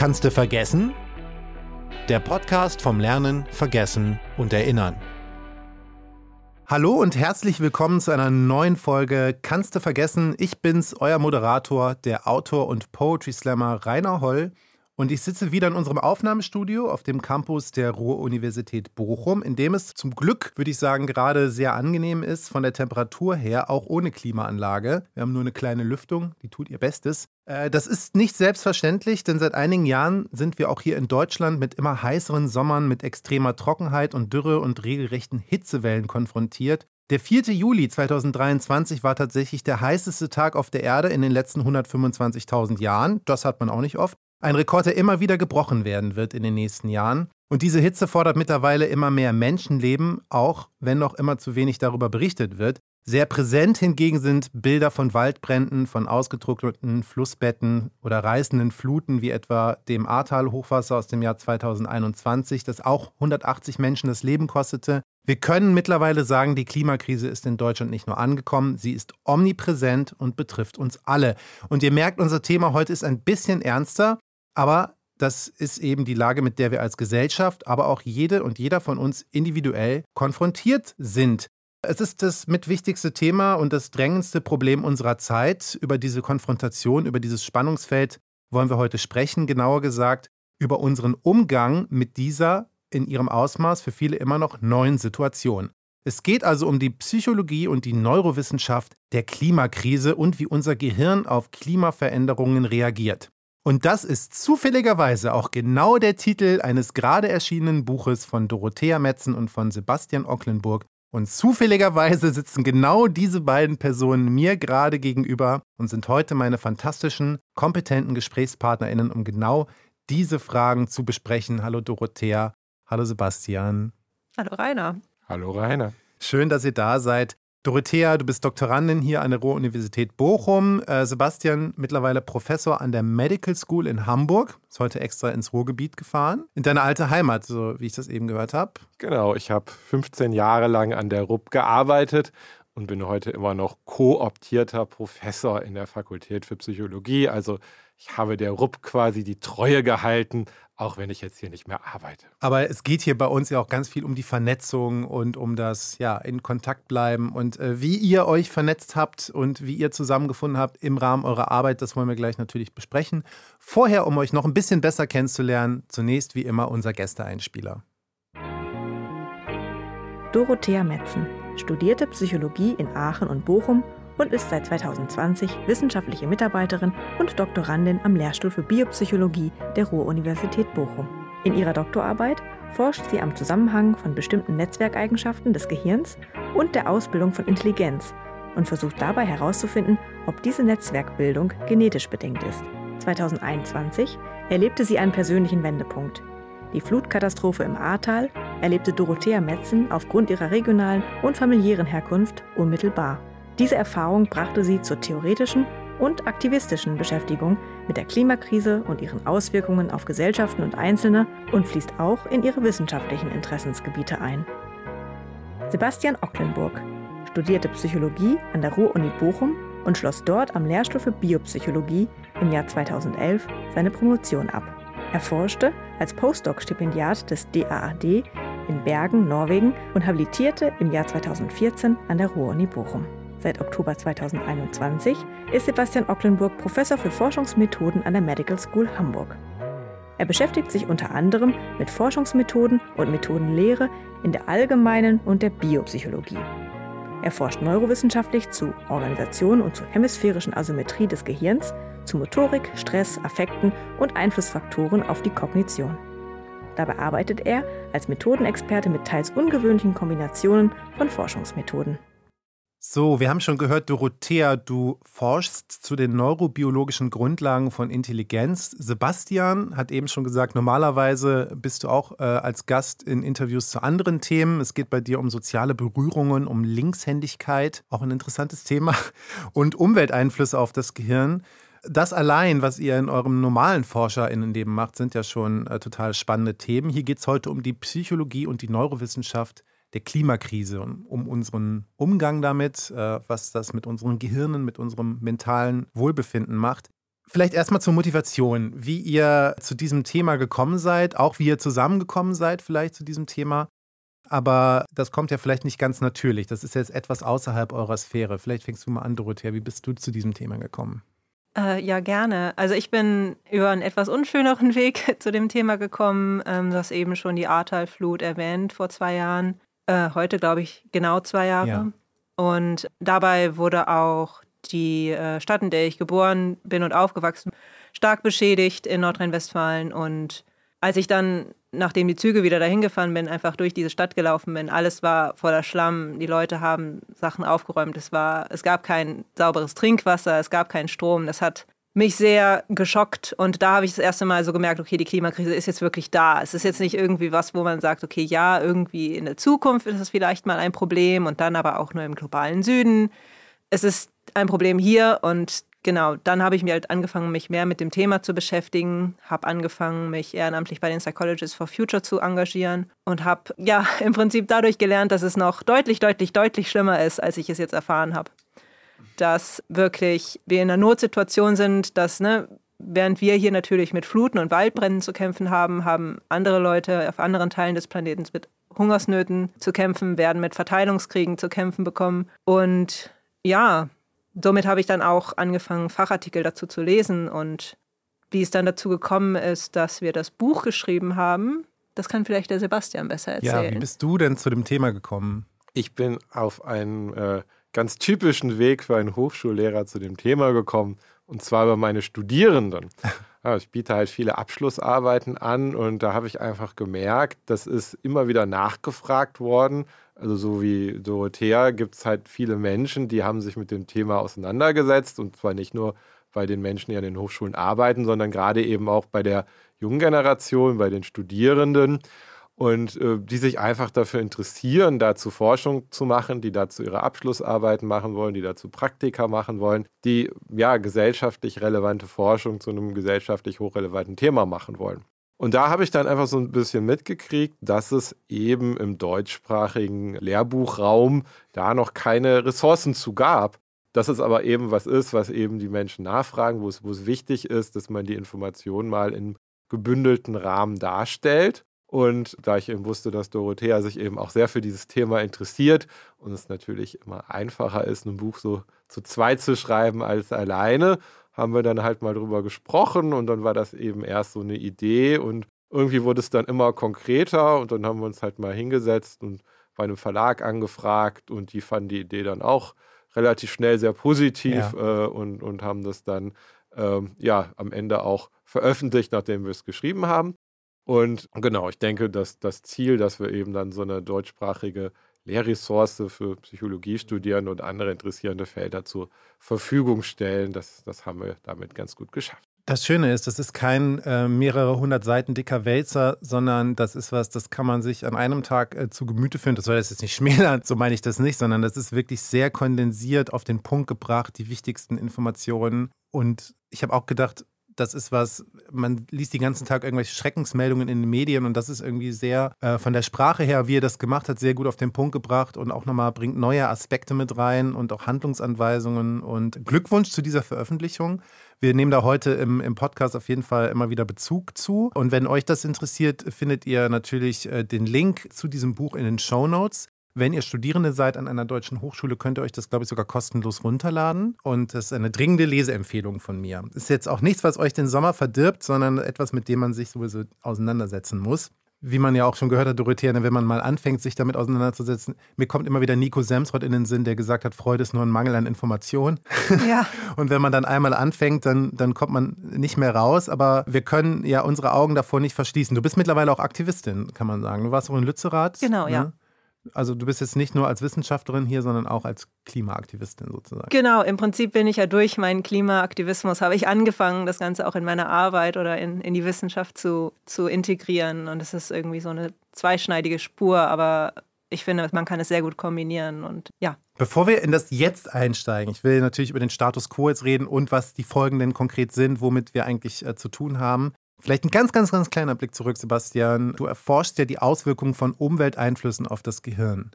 Kannst du vergessen? Der Podcast vom Lernen, Vergessen und Erinnern. Hallo und herzlich willkommen zu einer neuen Folge Kannst du vergessen? Ich bin's, euer Moderator, der Autor und Poetry Slammer Rainer Holl. Und ich sitze wieder in unserem Aufnahmestudio auf dem Campus der Ruhr-Universität Bochum, in dem es zum Glück, würde ich sagen, gerade sehr angenehm ist, von der Temperatur her, auch ohne Klimaanlage. Wir haben nur eine kleine Lüftung, die tut ihr Bestes. Äh, das ist nicht selbstverständlich, denn seit einigen Jahren sind wir auch hier in Deutschland mit immer heißeren Sommern, mit extremer Trockenheit und Dürre und regelrechten Hitzewellen konfrontiert. Der 4. Juli 2023 war tatsächlich der heißeste Tag auf der Erde in den letzten 125.000 Jahren. Das hat man auch nicht oft. Ein Rekord, der immer wieder gebrochen werden wird in den nächsten Jahren. Und diese Hitze fordert mittlerweile immer mehr Menschenleben, auch wenn noch immer zu wenig darüber berichtet wird. Sehr präsent hingegen sind Bilder von Waldbränden, von ausgetrockneten Flussbetten oder reißenden Fluten, wie etwa dem Ahrtal-Hochwasser aus dem Jahr 2021, das auch 180 Menschen das Leben kostete. Wir können mittlerweile sagen, die Klimakrise ist in Deutschland nicht nur angekommen, sie ist omnipräsent und betrifft uns alle. Und ihr merkt, unser Thema heute ist ein bisschen ernster, aber das ist eben die Lage, mit der wir als Gesellschaft, aber auch jede und jeder von uns individuell konfrontiert sind. Es ist das mitwichtigste Thema und das drängendste Problem unserer Zeit. Über diese Konfrontation, über dieses Spannungsfeld wollen wir heute sprechen, genauer gesagt über unseren Umgang mit dieser in ihrem Ausmaß für viele immer noch neuen Situation. Es geht also um die Psychologie und die Neurowissenschaft der Klimakrise und wie unser Gehirn auf Klimaveränderungen reagiert. Und das ist zufälligerweise auch genau der Titel eines gerade erschienenen Buches von Dorothea Metzen und von Sebastian Ocklenburg. Und zufälligerweise sitzen genau diese beiden Personen mir gerade gegenüber und sind heute meine fantastischen, kompetenten GesprächspartnerInnen, um genau diese Fragen zu besprechen. Hallo Dorothea, hallo Sebastian. Hallo Rainer. Hallo Rainer. Schön, dass ihr da seid. Dorothea, du bist Doktorandin hier an der Ruhr-Universität Bochum. Äh, Sebastian, mittlerweile Professor an der Medical School in Hamburg. Ist heute extra ins Ruhrgebiet gefahren. In deine alte Heimat, so wie ich das eben gehört habe. Genau, ich habe 15 Jahre lang an der RUB gearbeitet und bin heute immer noch kooptierter Professor in der Fakultät für Psychologie. Also ich habe der RUB quasi die Treue gehalten, auch wenn ich jetzt hier nicht mehr arbeite. Aber es geht hier bei uns ja auch ganz viel um die Vernetzung und um das ja in Kontakt bleiben und äh, wie ihr euch vernetzt habt und wie ihr zusammengefunden habt im Rahmen eurer Arbeit, das wollen wir gleich natürlich besprechen. Vorher, um euch noch ein bisschen besser kennenzulernen, zunächst wie immer unser Gästeeinspieler. Dorothea Metzen studierte Psychologie in Aachen und Bochum und ist seit 2020 wissenschaftliche Mitarbeiterin und Doktorandin am Lehrstuhl für Biopsychologie der Ruhr-Universität Bochum. In ihrer Doktorarbeit forscht sie am Zusammenhang von bestimmten Netzwerkeigenschaften des Gehirns und der Ausbildung von Intelligenz und versucht dabei herauszufinden, ob diese Netzwerkbildung genetisch bedingt ist. 2021 erlebte sie einen persönlichen Wendepunkt. Die Flutkatastrophe im Ahrtal erlebte Dorothea Metzen aufgrund ihrer regionalen und familiären Herkunft unmittelbar. Diese Erfahrung brachte sie zur theoretischen und aktivistischen Beschäftigung mit der Klimakrise und ihren Auswirkungen auf Gesellschaften und Einzelne und fließt auch in ihre wissenschaftlichen Interessensgebiete ein. Sebastian Ocklenburg studierte Psychologie an der Ruhr-Uni Bochum und schloss dort am Lehrstuhl für Biopsychologie im Jahr 2011 seine Promotion ab. Er forschte als Postdoc-Stipendiat des DAAD in Bergen, Norwegen und habilitierte im Jahr 2014 an der Ruhr-Uni Bochum. Seit Oktober 2021 ist Sebastian Ocklenburg Professor für Forschungsmethoden an der Medical School Hamburg. Er beschäftigt sich unter anderem mit Forschungsmethoden und Methodenlehre in der allgemeinen und der Biopsychologie. Er forscht neurowissenschaftlich zu Organisation und zur hemisphärischen Asymmetrie des Gehirns, zu Motorik, Stress, Affekten und Einflussfaktoren auf die Kognition. Dabei arbeitet er als Methodenexperte mit teils ungewöhnlichen Kombinationen von Forschungsmethoden. So, wir haben schon gehört, Dorothea, du forschst zu den neurobiologischen Grundlagen von Intelligenz. Sebastian hat eben schon gesagt, normalerweise bist du auch äh, als Gast in Interviews zu anderen Themen. Es geht bei dir um soziale Berührungen, um Linkshändigkeit, auch ein interessantes Thema, und Umwelteinflüsse auf das Gehirn. Das allein, was ihr in eurem normalen ForscherInnenleben macht, sind ja schon äh, total spannende Themen. Hier geht es heute um die Psychologie und die Neurowissenschaft der Klimakrise und um unseren Umgang damit, äh, was das mit unseren Gehirnen, mit unserem mentalen Wohlbefinden macht. Vielleicht erstmal zur Motivation, wie ihr zu diesem Thema gekommen seid, auch wie ihr zusammengekommen seid vielleicht zu diesem Thema. Aber das kommt ja vielleicht nicht ganz natürlich. Das ist jetzt etwas außerhalb eurer Sphäre. Vielleicht fängst du mal an, Dorothea. Wie bist du zu diesem Thema gekommen? Äh, ja, gerne. Also ich bin über einen etwas unschöneren Weg zu dem Thema gekommen. Ähm, du hast eben schon die Ahrtal-Flut erwähnt vor zwei Jahren. Äh, heute, glaube ich, genau zwei Jahre. Ja. Und dabei wurde auch die äh, Stadt, in der ich geboren bin und aufgewachsen, stark beschädigt in Nordrhein-Westfalen. Und als ich dann, nachdem die Züge wieder dahin gefahren bin, einfach durch diese Stadt gelaufen bin, alles war voller Schlamm. Die Leute haben Sachen aufgeräumt. Es, war, es gab kein sauberes Trinkwasser, es gab keinen Strom. Das hat mich sehr geschockt und da habe ich das erste Mal so gemerkt, okay, die Klimakrise ist jetzt wirklich da. Es ist jetzt nicht irgendwie was, wo man sagt, okay, ja, irgendwie in der Zukunft ist es vielleicht mal ein Problem und dann aber auch nur im globalen Süden. Es ist ein Problem hier und genau, dann habe ich mir halt angefangen, mich mehr mit dem Thema zu beschäftigen, habe angefangen, mich ehrenamtlich bei den Psychologists for Future zu engagieren und habe ja im Prinzip dadurch gelernt, dass es noch deutlich, deutlich, deutlich schlimmer ist, als ich es jetzt erfahren habe dass wirklich wir in einer Notsituation sind, dass, ne, während wir hier natürlich mit Fluten und Waldbränden zu kämpfen haben, haben andere Leute auf anderen Teilen des Planeten mit Hungersnöten zu kämpfen, werden mit Verteilungskriegen zu kämpfen bekommen. Und ja, somit habe ich dann auch angefangen, Fachartikel dazu zu lesen. Und wie es dann dazu gekommen ist, dass wir das Buch geschrieben haben, das kann vielleicht der Sebastian besser erzählen. Ja, wie bist du denn zu dem Thema gekommen? Ich bin auf einen äh, ganz typischen Weg für einen Hochschullehrer zu dem Thema gekommen, und zwar über meine Studierenden. Ja, ich biete halt viele Abschlussarbeiten an und da habe ich einfach gemerkt, das ist immer wieder nachgefragt worden. Also so wie Dorothea gibt es halt viele Menschen, die haben sich mit dem Thema auseinandergesetzt und zwar nicht nur bei den Menschen, die an den Hochschulen arbeiten, sondern gerade eben auch bei der jungen Generation, bei den Studierenden und äh, die sich einfach dafür interessieren, dazu Forschung zu machen, die dazu ihre Abschlussarbeiten machen wollen, die dazu Praktika machen wollen, die ja gesellschaftlich relevante Forschung zu einem gesellschaftlich hochrelevanten Thema machen wollen. Und da habe ich dann einfach so ein bisschen mitgekriegt, dass es eben im deutschsprachigen Lehrbuchraum da noch keine Ressourcen zu gab. Dass es aber eben was ist, was eben die Menschen nachfragen, wo es, wo es wichtig ist, dass man die Informationen mal in gebündelten Rahmen darstellt. Und da ich eben wusste, dass Dorothea sich eben auch sehr für dieses Thema interessiert und es natürlich immer einfacher ist, ein Buch so zu zweit zu schreiben als alleine, haben wir dann halt mal drüber gesprochen und dann war das eben erst so eine Idee und irgendwie wurde es dann immer konkreter und dann haben wir uns halt mal hingesetzt und bei einem Verlag angefragt und die fanden die Idee dann auch relativ schnell sehr positiv ja. äh, und, und haben das dann ähm, ja am Ende auch veröffentlicht, nachdem wir es geschrieben haben. Und genau, ich denke, dass das Ziel, dass wir eben dann so eine deutschsprachige Lehrressource für Psychologiestudierende und andere interessierende Felder zur Verfügung stellen, das, das haben wir damit ganz gut geschafft. Das Schöne ist, das ist kein äh, mehrere hundert Seiten dicker Wälzer, sondern das ist was, das kann man sich an einem Tag äh, zu Gemüte führen. Das soll das jetzt nicht schmälern, so meine ich das nicht, sondern das ist wirklich sehr kondensiert auf den Punkt gebracht, die wichtigsten Informationen. Und ich habe auch gedacht, das ist was, man liest den ganzen Tag irgendwelche Schreckensmeldungen in den Medien und das ist irgendwie sehr äh, von der Sprache her, wie er das gemacht hat, sehr gut auf den Punkt gebracht und auch nochmal bringt neue Aspekte mit rein und auch Handlungsanweisungen und Glückwunsch zu dieser Veröffentlichung. Wir nehmen da heute im, im Podcast auf jeden Fall immer wieder Bezug zu. Und wenn euch das interessiert, findet ihr natürlich äh, den Link zu diesem Buch in den Show Notes. Wenn ihr Studierende seid an einer deutschen Hochschule, könnt ihr euch das, glaube ich, sogar kostenlos runterladen. Und das ist eine dringende Leseempfehlung von mir. Ist jetzt auch nichts, was euch den Sommer verdirbt, sondern etwas, mit dem man sich sowieso auseinandersetzen muss. Wie man ja auch schon gehört hat, Dorothea, wenn man mal anfängt, sich damit auseinanderzusetzen, mir kommt immer wieder Nico Semsrott in den Sinn, der gesagt hat, Freude ist nur ein Mangel an Information. Ja. Und wenn man dann einmal anfängt, dann, dann kommt man nicht mehr raus. Aber wir können ja unsere Augen davor nicht verschließen. Du bist mittlerweile auch Aktivistin, kann man sagen. Du warst auch in Lützerath. Genau, ne? ja. Also du bist jetzt nicht nur als Wissenschaftlerin hier, sondern auch als Klimaaktivistin sozusagen. Genau, im Prinzip bin ich ja durch meinen Klimaaktivismus, habe ich angefangen, das Ganze auch in meiner Arbeit oder in, in die Wissenschaft zu, zu integrieren. Und es ist irgendwie so eine zweischneidige Spur, aber ich finde, man kann es sehr gut kombinieren und ja. Bevor wir in das Jetzt einsteigen, ich will natürlich über den Status quo jetzt reden und was die Folgen denn konkret sind, womit wir eigentlich äh, zu tun haben. Vielleicht ein ganz, ganz, ganz kleiner Blick zurück, Sebastian. Du erforschst ja die Auswirkungen von Umwelteinflüssen auf das Gehirn.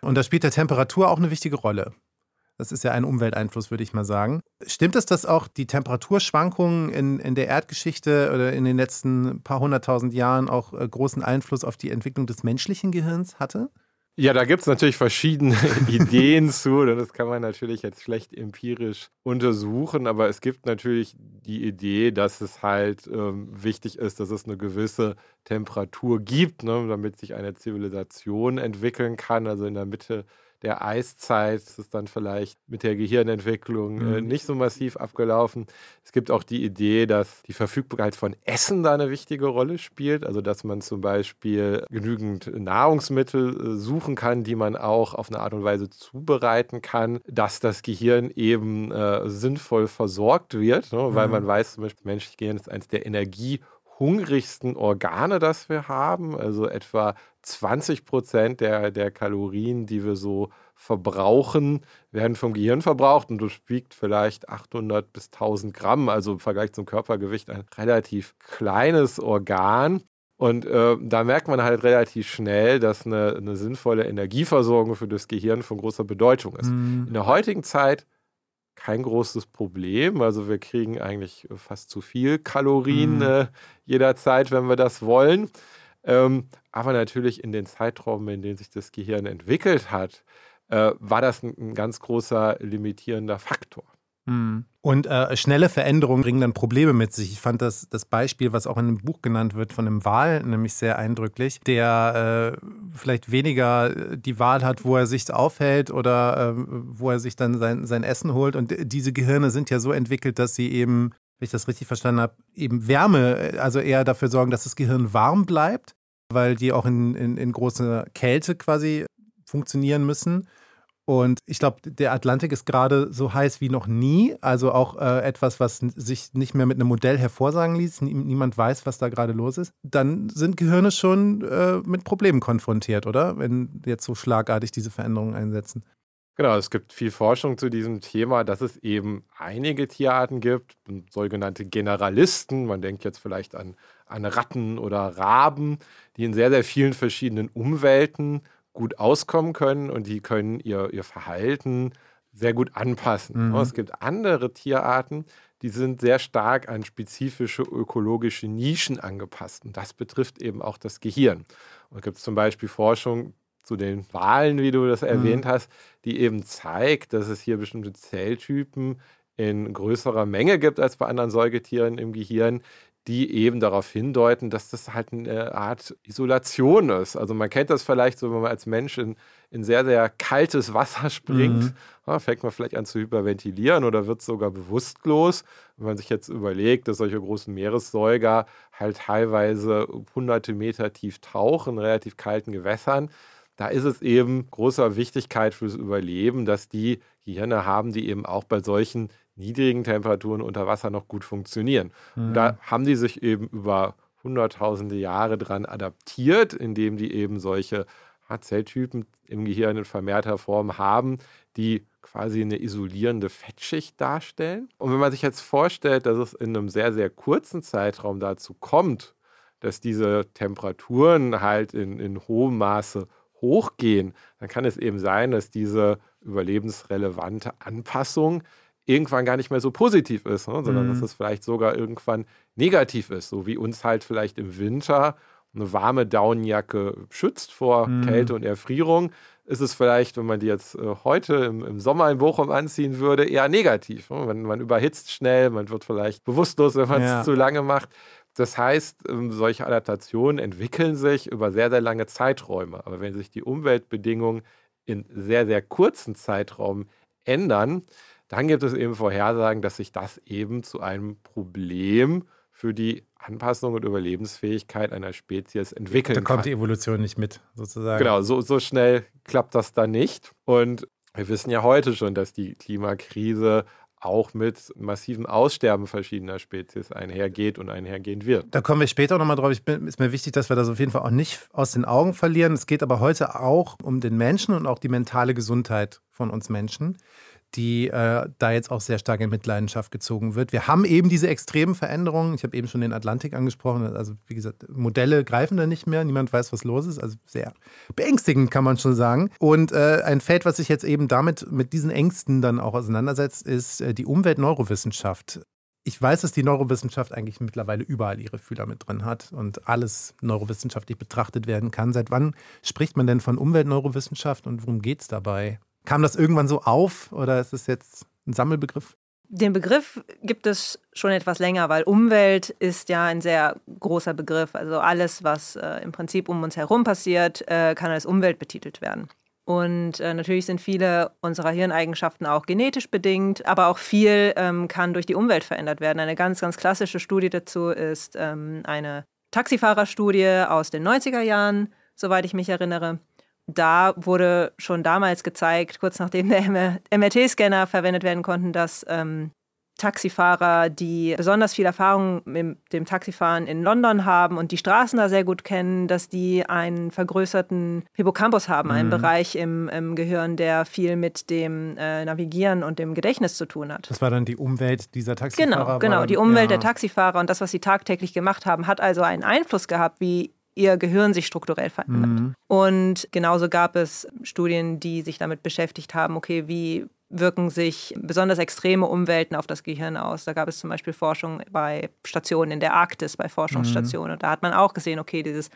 Und da spielt der Temperatur auch eine wichtige Rolle. Das ist ja ein Umwelteinfluss, würde ich mal sagen. Stimmt es, dass auch die Temperaturschwankungen in, in der Erdgeschichte oder in den letzten paar hunderttausend Jahren auch äh, großen Einfluss auf die Entwicklung des menschlichen Gehirns hatte? Ja, da gibt es natürlich verschiedene Ideen zu. Und das kann man natürlich jetzt schlecht empirisch untersuchen. Aber es gibt natürlich die Idee, dass es halt ähm, wichtig ist, dass es eine gewisse Temperatur gibt, ne, damit sich eine Zivilisation entwickeln kann. Also in der Mitte der Eiszeit ist dann vielleicht mit der Gehirnentwicklung äh, mhm. nicht so massiv abgelaufen. Es gibt auch die Idee, dass die Verfügbarkeit von Essen da eine wichtige Rolle spielt. Also dass man zum Beispiel genügend Nahrungsmittel äh, suchen kann, die man auch auf eine Art und Weise zubereiten kann, dass das Gehirn eben äh, sinnvoll versorgt wird. Ne? Weil mhm. man weiß, zum Beispiel, menschliches Gehirn ist eines der Energie- hungrigsten Organe, das wir haben. Also etwa 20 Prozent der, der Kalorien, die wir so verbrauchen, werden vom Gehirn verbraucht und das wiegt vielleicht 800 bis 1000 Gramm, also im Vergleich zum Körpergewicht ein relativ kleines Organ. Und äh, da merkt man halt relativ schnell, dass eine, eine, sinnvolle Energieversorgung für das Gehirn von großer Bedeutung ist. Mhm. In der heutigen Zeit kein großes Problem. Also wir kriegen eigentlich fast zu viel Kalorien mhm. äh, jederzeit, wenn wir das wollen. Ähm, aber natürlich in den Zeitraum, in dem sich das Gehirn entwickelt hat, äh, war das ein, ein ganz großer limitierender Faktor. Hm. Und äh, schnelle Veränderungen bringen dann Probleme mit sich. Ich fand das, das Beispiel, was auch in dem Buch genannt wird, von einem Wal, nämlich sehr eindrücklich, der äh, vielleicht weniger die Wahl hat, wo er sich aufhält oder äh, wo er sich dann sein, sein Essen holt. Und diese Gehirne sind ja so entwickelt, dass sie eben, wenn ich das richtig verstanden habe, eben Wärme, also eher dafür sorgen, dass das Gehirn warm bleibt, weil die auch in, in, in großer Kälte quasi funktionieren müssen. Und ich glaube, der Atlantik ist gerade so heiß wie noch nie. Also auch äh, etwas, was sich nicht mehr mit einem Modell hervorsagen ließ. Niemand weiß, was da gerade los ist. Dann sind Gehirne schon äh, mit Problemen konfrontiert, oder? Wenn jetzt so schlagartig diese Veränderungen einsetzen. Genau, es gibt viel Forschung zu diesem Thema, dass es eben einige Tierarten gibt, sogenannte Generalisten. Man denkt jetzt vielleicht an, an Ratten oder Raben, die in sehr, sehr vielen verschiedenen Umwelten gut auskommen können und die können ihr, ihr Verhalten sehr gut anpassen. Mhm. Es gibt andere Tierarten, die sind sehr stark an spezifische ökologische Nischen angepasst. Und das betrifft eben auch das Gehirn. Und es gibt zum Beispiel Forschung zu den Walen, wie du das mhm. erwähnt hast, die eben zeigt, dass es hier bestimmte Zelltypen in größerer Menge gibt als bei anderen Säugetieren im Gehirn, die eben darauf hindeuten, dass das halt eine Art Isolation ist. Also man kennt das vielleicht so, wenn man als Mensch in, in sehr, sehr kaltes Wasser springt, mhm. ja, fängt man vielleicht an zu hyperventilieren oder wird sogar bewusstlos. Wenn man sich jetzt überlegt, dass solche großen Meeressäuger halt teilweise hunderte Meter tief tauchen, in relativ kalten Gewässern, da ist es eben großer Wichtigkeit fürs Überleben, dass die Gehirne haben, die eben auch bei solchen niedrigen Temperaturen unter Wasser noch gut funktionieren. Mhm. Und da haben die sich eben über hunderttausende Jahre dran adaptiert, indem die eben solche Zelltypen im Gehirn in vermehrter Form haben, die quasi eine isolierende Fettschicht darstellen. Und wenn man sich jetzt vorstellt, dass es in einem sehr, sehr kurzen Zeitraum dazu kommt, dass diese Temperaturen halt in, in hohem Maße hochgehen, dann kann es eben sein, dass diese überlebensrelevante Anpassung irgendwann gar nicht mehr so positiv ist, ne? sondern mhm. dass es vielleicht sogar irgendwann negativ ist, so wie uns halt vielleicht im Winter eine warme Daunenjacke schützt vor mhm. Kälte und Erfrierung, ist es vielleicht, wenn man die jetzt äh, heute im, im, Sommer in Bochum anziehen würde, eher negativ. Ne? Man, man, überhitzt schnell, man wird vielleicht bewusstlos, wenn man es ja. zu lange macht. Das heißt, ähm, solche Adaptationen entwickeln sich über sehr, sehr lange Zeiträume. Aber wenn sich die Umweltbedingungen in sehr, sehr kurzen Zeitraum ändern, dann gibt es eben Vorhersagen, dass sich das eben zu einem Problem für die Anpassung und Überlebensfähigkeit einer Spezies entwickeln kann. Da kommt kann. die Evolution nicht mit, sozusagen. Genau, so, so schnell klappt das dann nicht. Und wir wissen ja heute schon, dass die Klimakrise auch mit massivem Aussterben verschiedener Spezies einhergeht und einhergehen wird. Da kommen wir später nochmal drauf. Es ist mir wichtig, dass wir das auf jeden Fall auch nicht aus den Augen verlieren. Es geht aber heute auch um den Menschen und auch die mentale Gesundheit von uns Menschen. Die äh, da jetzt auch sehr stark in Mitleidenschaft gezogen wird. Wir haben eben diese extremen Veränderungen. Ich habe eben schon den Atlantik angesprochen. Also wie gesagt, Modelle greifen da nicht mehr. Niemand weiß, was los ist. Also sehr beängstigend, kann man schon sagen. Und äh, ein Feld, was sich jetzt eben damit mit diesen Ängsten dann auch auseinandersetzt, ist äh, die Umweltneurowissenschaft. Ich weiß, dass die Neurowissenschaft eigentlich mittlerweile überall ihre Fühler mit drin hat und alles neurowissenschaftlich betrachtet werden kann. Seit wann spricht man denn von Umweltneurowissenschaft und worum geht es dabei? Kam das irgendwann so auf oder ist es jetzt ein Sammelbegriff? Den Begriff gibt es schon etwas länger, weil Umwelt ist ja ein sehr großer Begriff. Also alles, was äh, im Prinzip um uns herum passiert, äh, kann als Umwelt betitelt werden. Und äh, natürlich sind viele unserer Hirneigenschaften auch genetisch bedingt, aber auch viel ähm, kann durch die Umwelt verändert werden. Eine ganz, ganz klassische Studie dazu ist ähm, eine Taxifahrerstudie aus den 90er Jahren, soweit ich mich erinnere da wurde schon damals gezeigt, kurz nachdem der MRT-Scanner verwendet werden konnten, dass ähm, Taxifahrer, die besonders viel Erfahrung mit dem Taxifahren in London haben und die Straßen da sehr gut kennen, dass die einen vergrößerten Hippocampus haben, mhm. einen Bereich im, im, Gehirn, der viel mit dem äh, Navigieren und dem Gedächtnis zu tun hat. Das war dann die Umwelt dieser Taxifahrer? Genau, genau. Die Umwelt ja. der Taxifahrer und das, was sie tagtäglich gemacht haben, hat also einen Einfluss gehabt, wie ihr Gehirn sich strukturell verändert. Mhm. Und genauso gab es Studien, die sich damit beschäftigt haben, okay, wie wirken sich besonders extreme Umwelten auf das Gehirn aus. Da gab es zum Beispiel Forschung bei Stationen in der Arktis, bei Forschungsstationen. Mhm. Und da hat man auch gesehen, okay, dieses,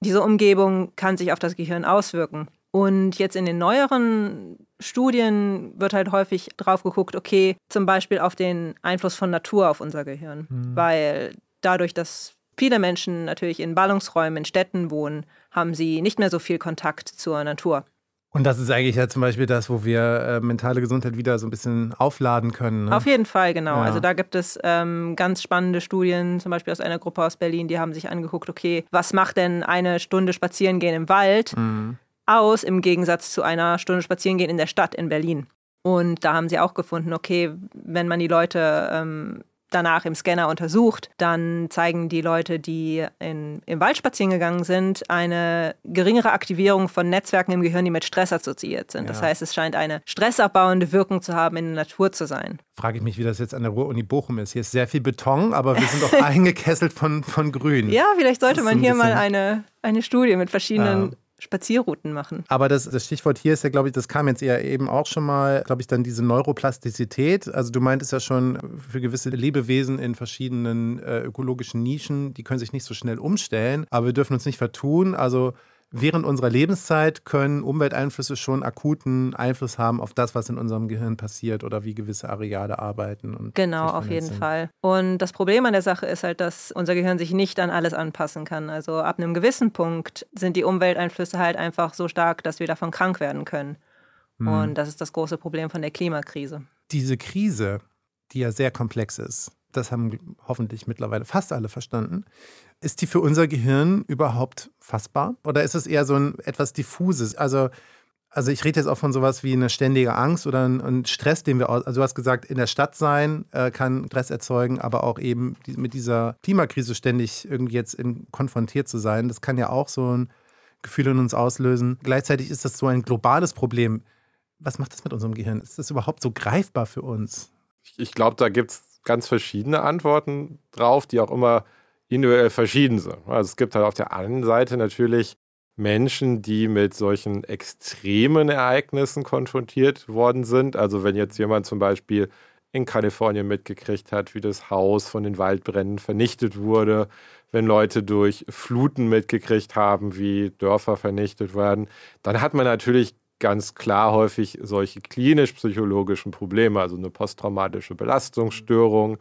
diese Umgebung kann sich auf das Gehirn auswirken. Und jetzt in den neueren Studien wird halt häufig drauf geguckt, okay, zum Beispiel auf den Einfluss von Natur auf unser Gehirn. Mhm. Weil dadurch, dass viele Menschen natürlich in Ballungsräumen, in Städten wohnen, haben sie nicht mehr so viel Kontakt zur Natur. Und das ist eigentlich ja zum Beispiel das, wo wir äh, mentale Gesundheit wieder so ein bisschen aufladen können. Ne? Auf jeden Fall, genau. Ja. Also da gibt es ähm, ganz spannende Studien, zum Beispiel aus einer Gruppe aus Berlin, die haben sich angeguckt, okay, was macht denn eine Stunde Spazierengehen im Wald mhm. aus im Gegensatz zu einer Stunde Spazierengehen in der Stadt in Berlin? Und da haben sie auch gefunden, okay, wenn man die Leute ähm, danach im Scanner untersucht, dann zeigen die Leute, die in, im Wald spazieren gegangen sind, eine geringere Aktivierung von Netzwerken im Gehirn, die mit Stress assoziiert sind. Ja. Das heißt, es scheint eine stressabbauende Wirkung zu haben, in der Natur zu sein. Frage ich mich, wie das jetzt an der Ruhr-Uni Bochum ist. Hier ist sehr viel Beton, aber wir sind doch eingekesselt von, von Grün. Ja, vielleicht sollte man hier mal eine, eine Studie mit verschiedenen. Ja Spazierrouten machen. Aber das, das Stichwort hier ist ja, glaube ich, das kam jetzt eher eben auch schon mal, glaube ich, dann diese Neuroplastizität. Also du meintest ja schon, für gewisse Lebewesen in verschiedenen äh, ökologischen Nischen, die können sich nicht so schnell umstellen, aber wir dürfen uns nicht vertun. Also während unserer Lebenszeit können Umwelteinflüsse schon akuten Einfluss haben auf das, was in unserem Gehirn passiert oder wie gewisse Areale arbeiten. genau, auf jeden Fall. Und das Problem an der Sache ist halt, dass unser Gehirn sich nicht an alles anpassen kann. Also ab einem gewissen Punkt sind die Umwelteinflüsse halt einfach so stark, dass wir davon krank werden können. Hm. Und das ist das große Problem von der Klimakrise. Diese Krise, die ja sehr komplex ist, das haben hoffentlich mittlerweile fast alle verstanden. Ist die für unser Gehirn überhaupt fassbar? Oder ist es eher so ein etwas diffuses? Also, also ich rede jetzt auch von sowas wie eine ständige Angst oder ein Stress, den wir, also du hast gesagt, in der Stadt sein äh, kann Stress erzeugen, aber auch eben mit dieser Klimakrise ständig irgendwie jetzt in, konfrontiert zu sein, das kann ja auch so ein Gefühl in uns auslösen. Gleichzeitig ist das so ein globales Problem. Was macht das mit unserem Gehirn? Ist das überhaupt so greifbar für uns? Ich, ich glaube, da gibt es ganz verschiedene Antworten drauf, die auch immer individuell verschieden sind. Also es gibt halt auf der einen Seite natürlich Menschen, die mit solchen extremen Ereignissen konfrontiert worden sind. Also wenn jetzt jemand zum Beispiel in Kalifornien mitgekriegt hat, wie das Haus von den Waldbränden vernichtet wurde, wenn Leute durch Fluten mitgekriegt haben, wie Dörfer vernichtet werden, dann hat man natürlich ganz klar häufig solche klinisch-psychologischen Probleme, also eine posttraumatische Belastungsstörung,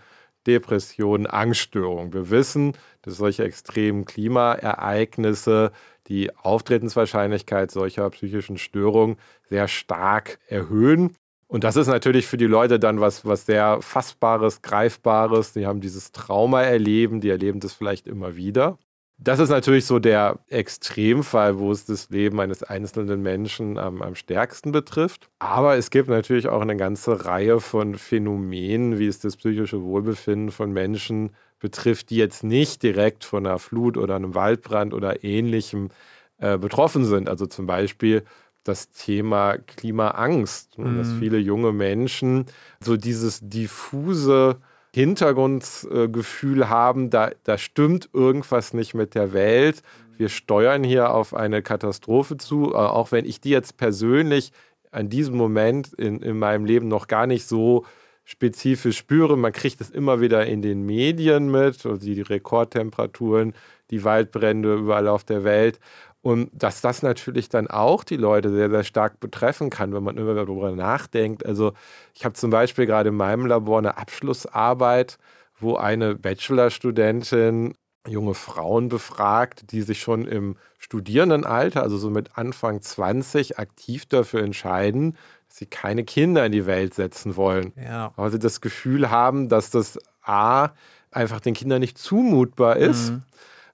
Depression, Angststörung. Wir wissen, dass solche extremen Klimaereignisse die Auftretenswahrscheinlichkeit solcher psychischen Störungen sehr stark erhöhen. Und das ist natürlich für die Leute dann was, was sehr Fassbares, Greifbares. Die haben dieses Trauma erleben, die erleben das vielleicht immer wieder. Das ist natürlich so der Extremfall, wo es das Leben eines einzelnen Menschen am, am, stärksten betrifft. Aber es gibt natürlich auch eine ganze Reihe von Phänomenen, wie es das psychische Wohlbefinden von Menschen betrifft, die jetzt nicht direkt von einer Flut oder einem Waldbrand oder ähnlichem äh, betroffen sind. Also zum Beispiel das Thema Klimaangst, mhm. dass viele junge Menschen so dieses diffuse Hintergrundgefühl haben, da, da stimmt irgendwas nicht mit der Welt. Wir steuern hier auf eine Katastrophe zu, äh, auch wenn ich die jetzt persönlich an diesem Moment in, in meinem Leben noch gar nicht so spezifisch spüre. Man kriegt es immer wieder in den Medien mit, also die Rekordtemperaturen, die Waldbrände überall auf der Welt. Und dass das natürlich dann auch die Leute sehr, sehr stark betreffen kann, wenn man immer darüber nachdenkt. Also ich habe zum Beispiel gerade in meinem Labor eine Abschlussarbeit, wo eine Bachelorstudentin junge Frauen befragt, die sich schon im Studierendenalter, also so mit Anfang 20, aktiv dafür entscheiden, dass sie keine Kinder in die Welt setzen wollen. Ja. Weil sie das Gefühl haben, dass das A einfach den Kindern nicht zumutbar ist. Mhm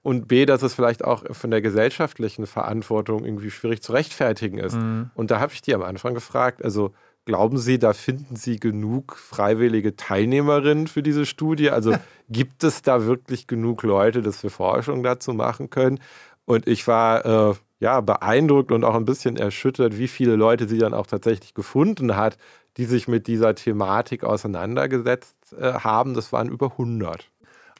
und B, dass es vielleicht auch von der gesellschaftlichen Verantwortung irgendwie schwierig zu rechtfertigen ist. Mhm. Und da habe ich die am Anfang gefragt, also glauben Sie, da finden Sie genug freiwillige Teilnehmerinnen für diese Studie? Also gibt es da wirklich genug Leute, dass wir Forschung dazu machen können? Und ich war äh, ja beeindruckt und auch ein bisschen erschüttert, wie viele Leute sie dann auch tatsächlich gefunden hat, die sich mit dieser Thematik auseinandergesetzt äh, haben. Das waren über 100.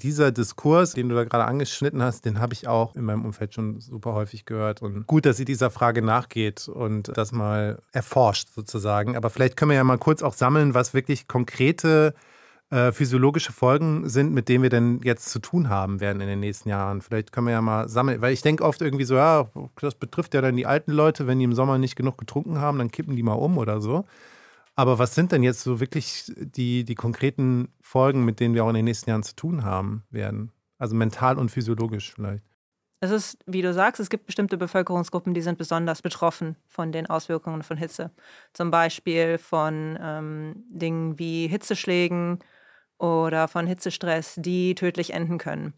Dieser Diskurs, den du da gerade angeschnitten hast, den habe ich auch in meinem Umfeld schon super häufig gehört. Und gut, dass sie dieser Frage nachgeht und das mal erforscht sozusagen. Aber vielleicht können wir ja mal kurz auch sammeln, was wirklich konkrete äh, physiologische Folgen sind, mit denen wir denn jetzt zu tun haben werden in den nächsten Jahren. Vielleicht können wir ja mal sammeln, weil ich denke oft irgendwie so, ja, das betrifft ja dann die alten Leute, wenn die im Sommer nicht genug getrunken haben, dann kippen die mal um oder so. Aber was sind denn jetzt so wirklich die, die konkreten Folgen, mit denen wir auch in den nächsten Jahren zu tun haben werden? Also mental und physiologisch vielleicht. Es ist, wie du sagst, es gibt bestimmte Bevölkerungsgruppen, die sind besonders betroffen von den Auswirkungen von Hitze. Zum Beispiel von ähm, Dingen wie Hitzeschlägen oder von Hitzestress, die tödlich enden können.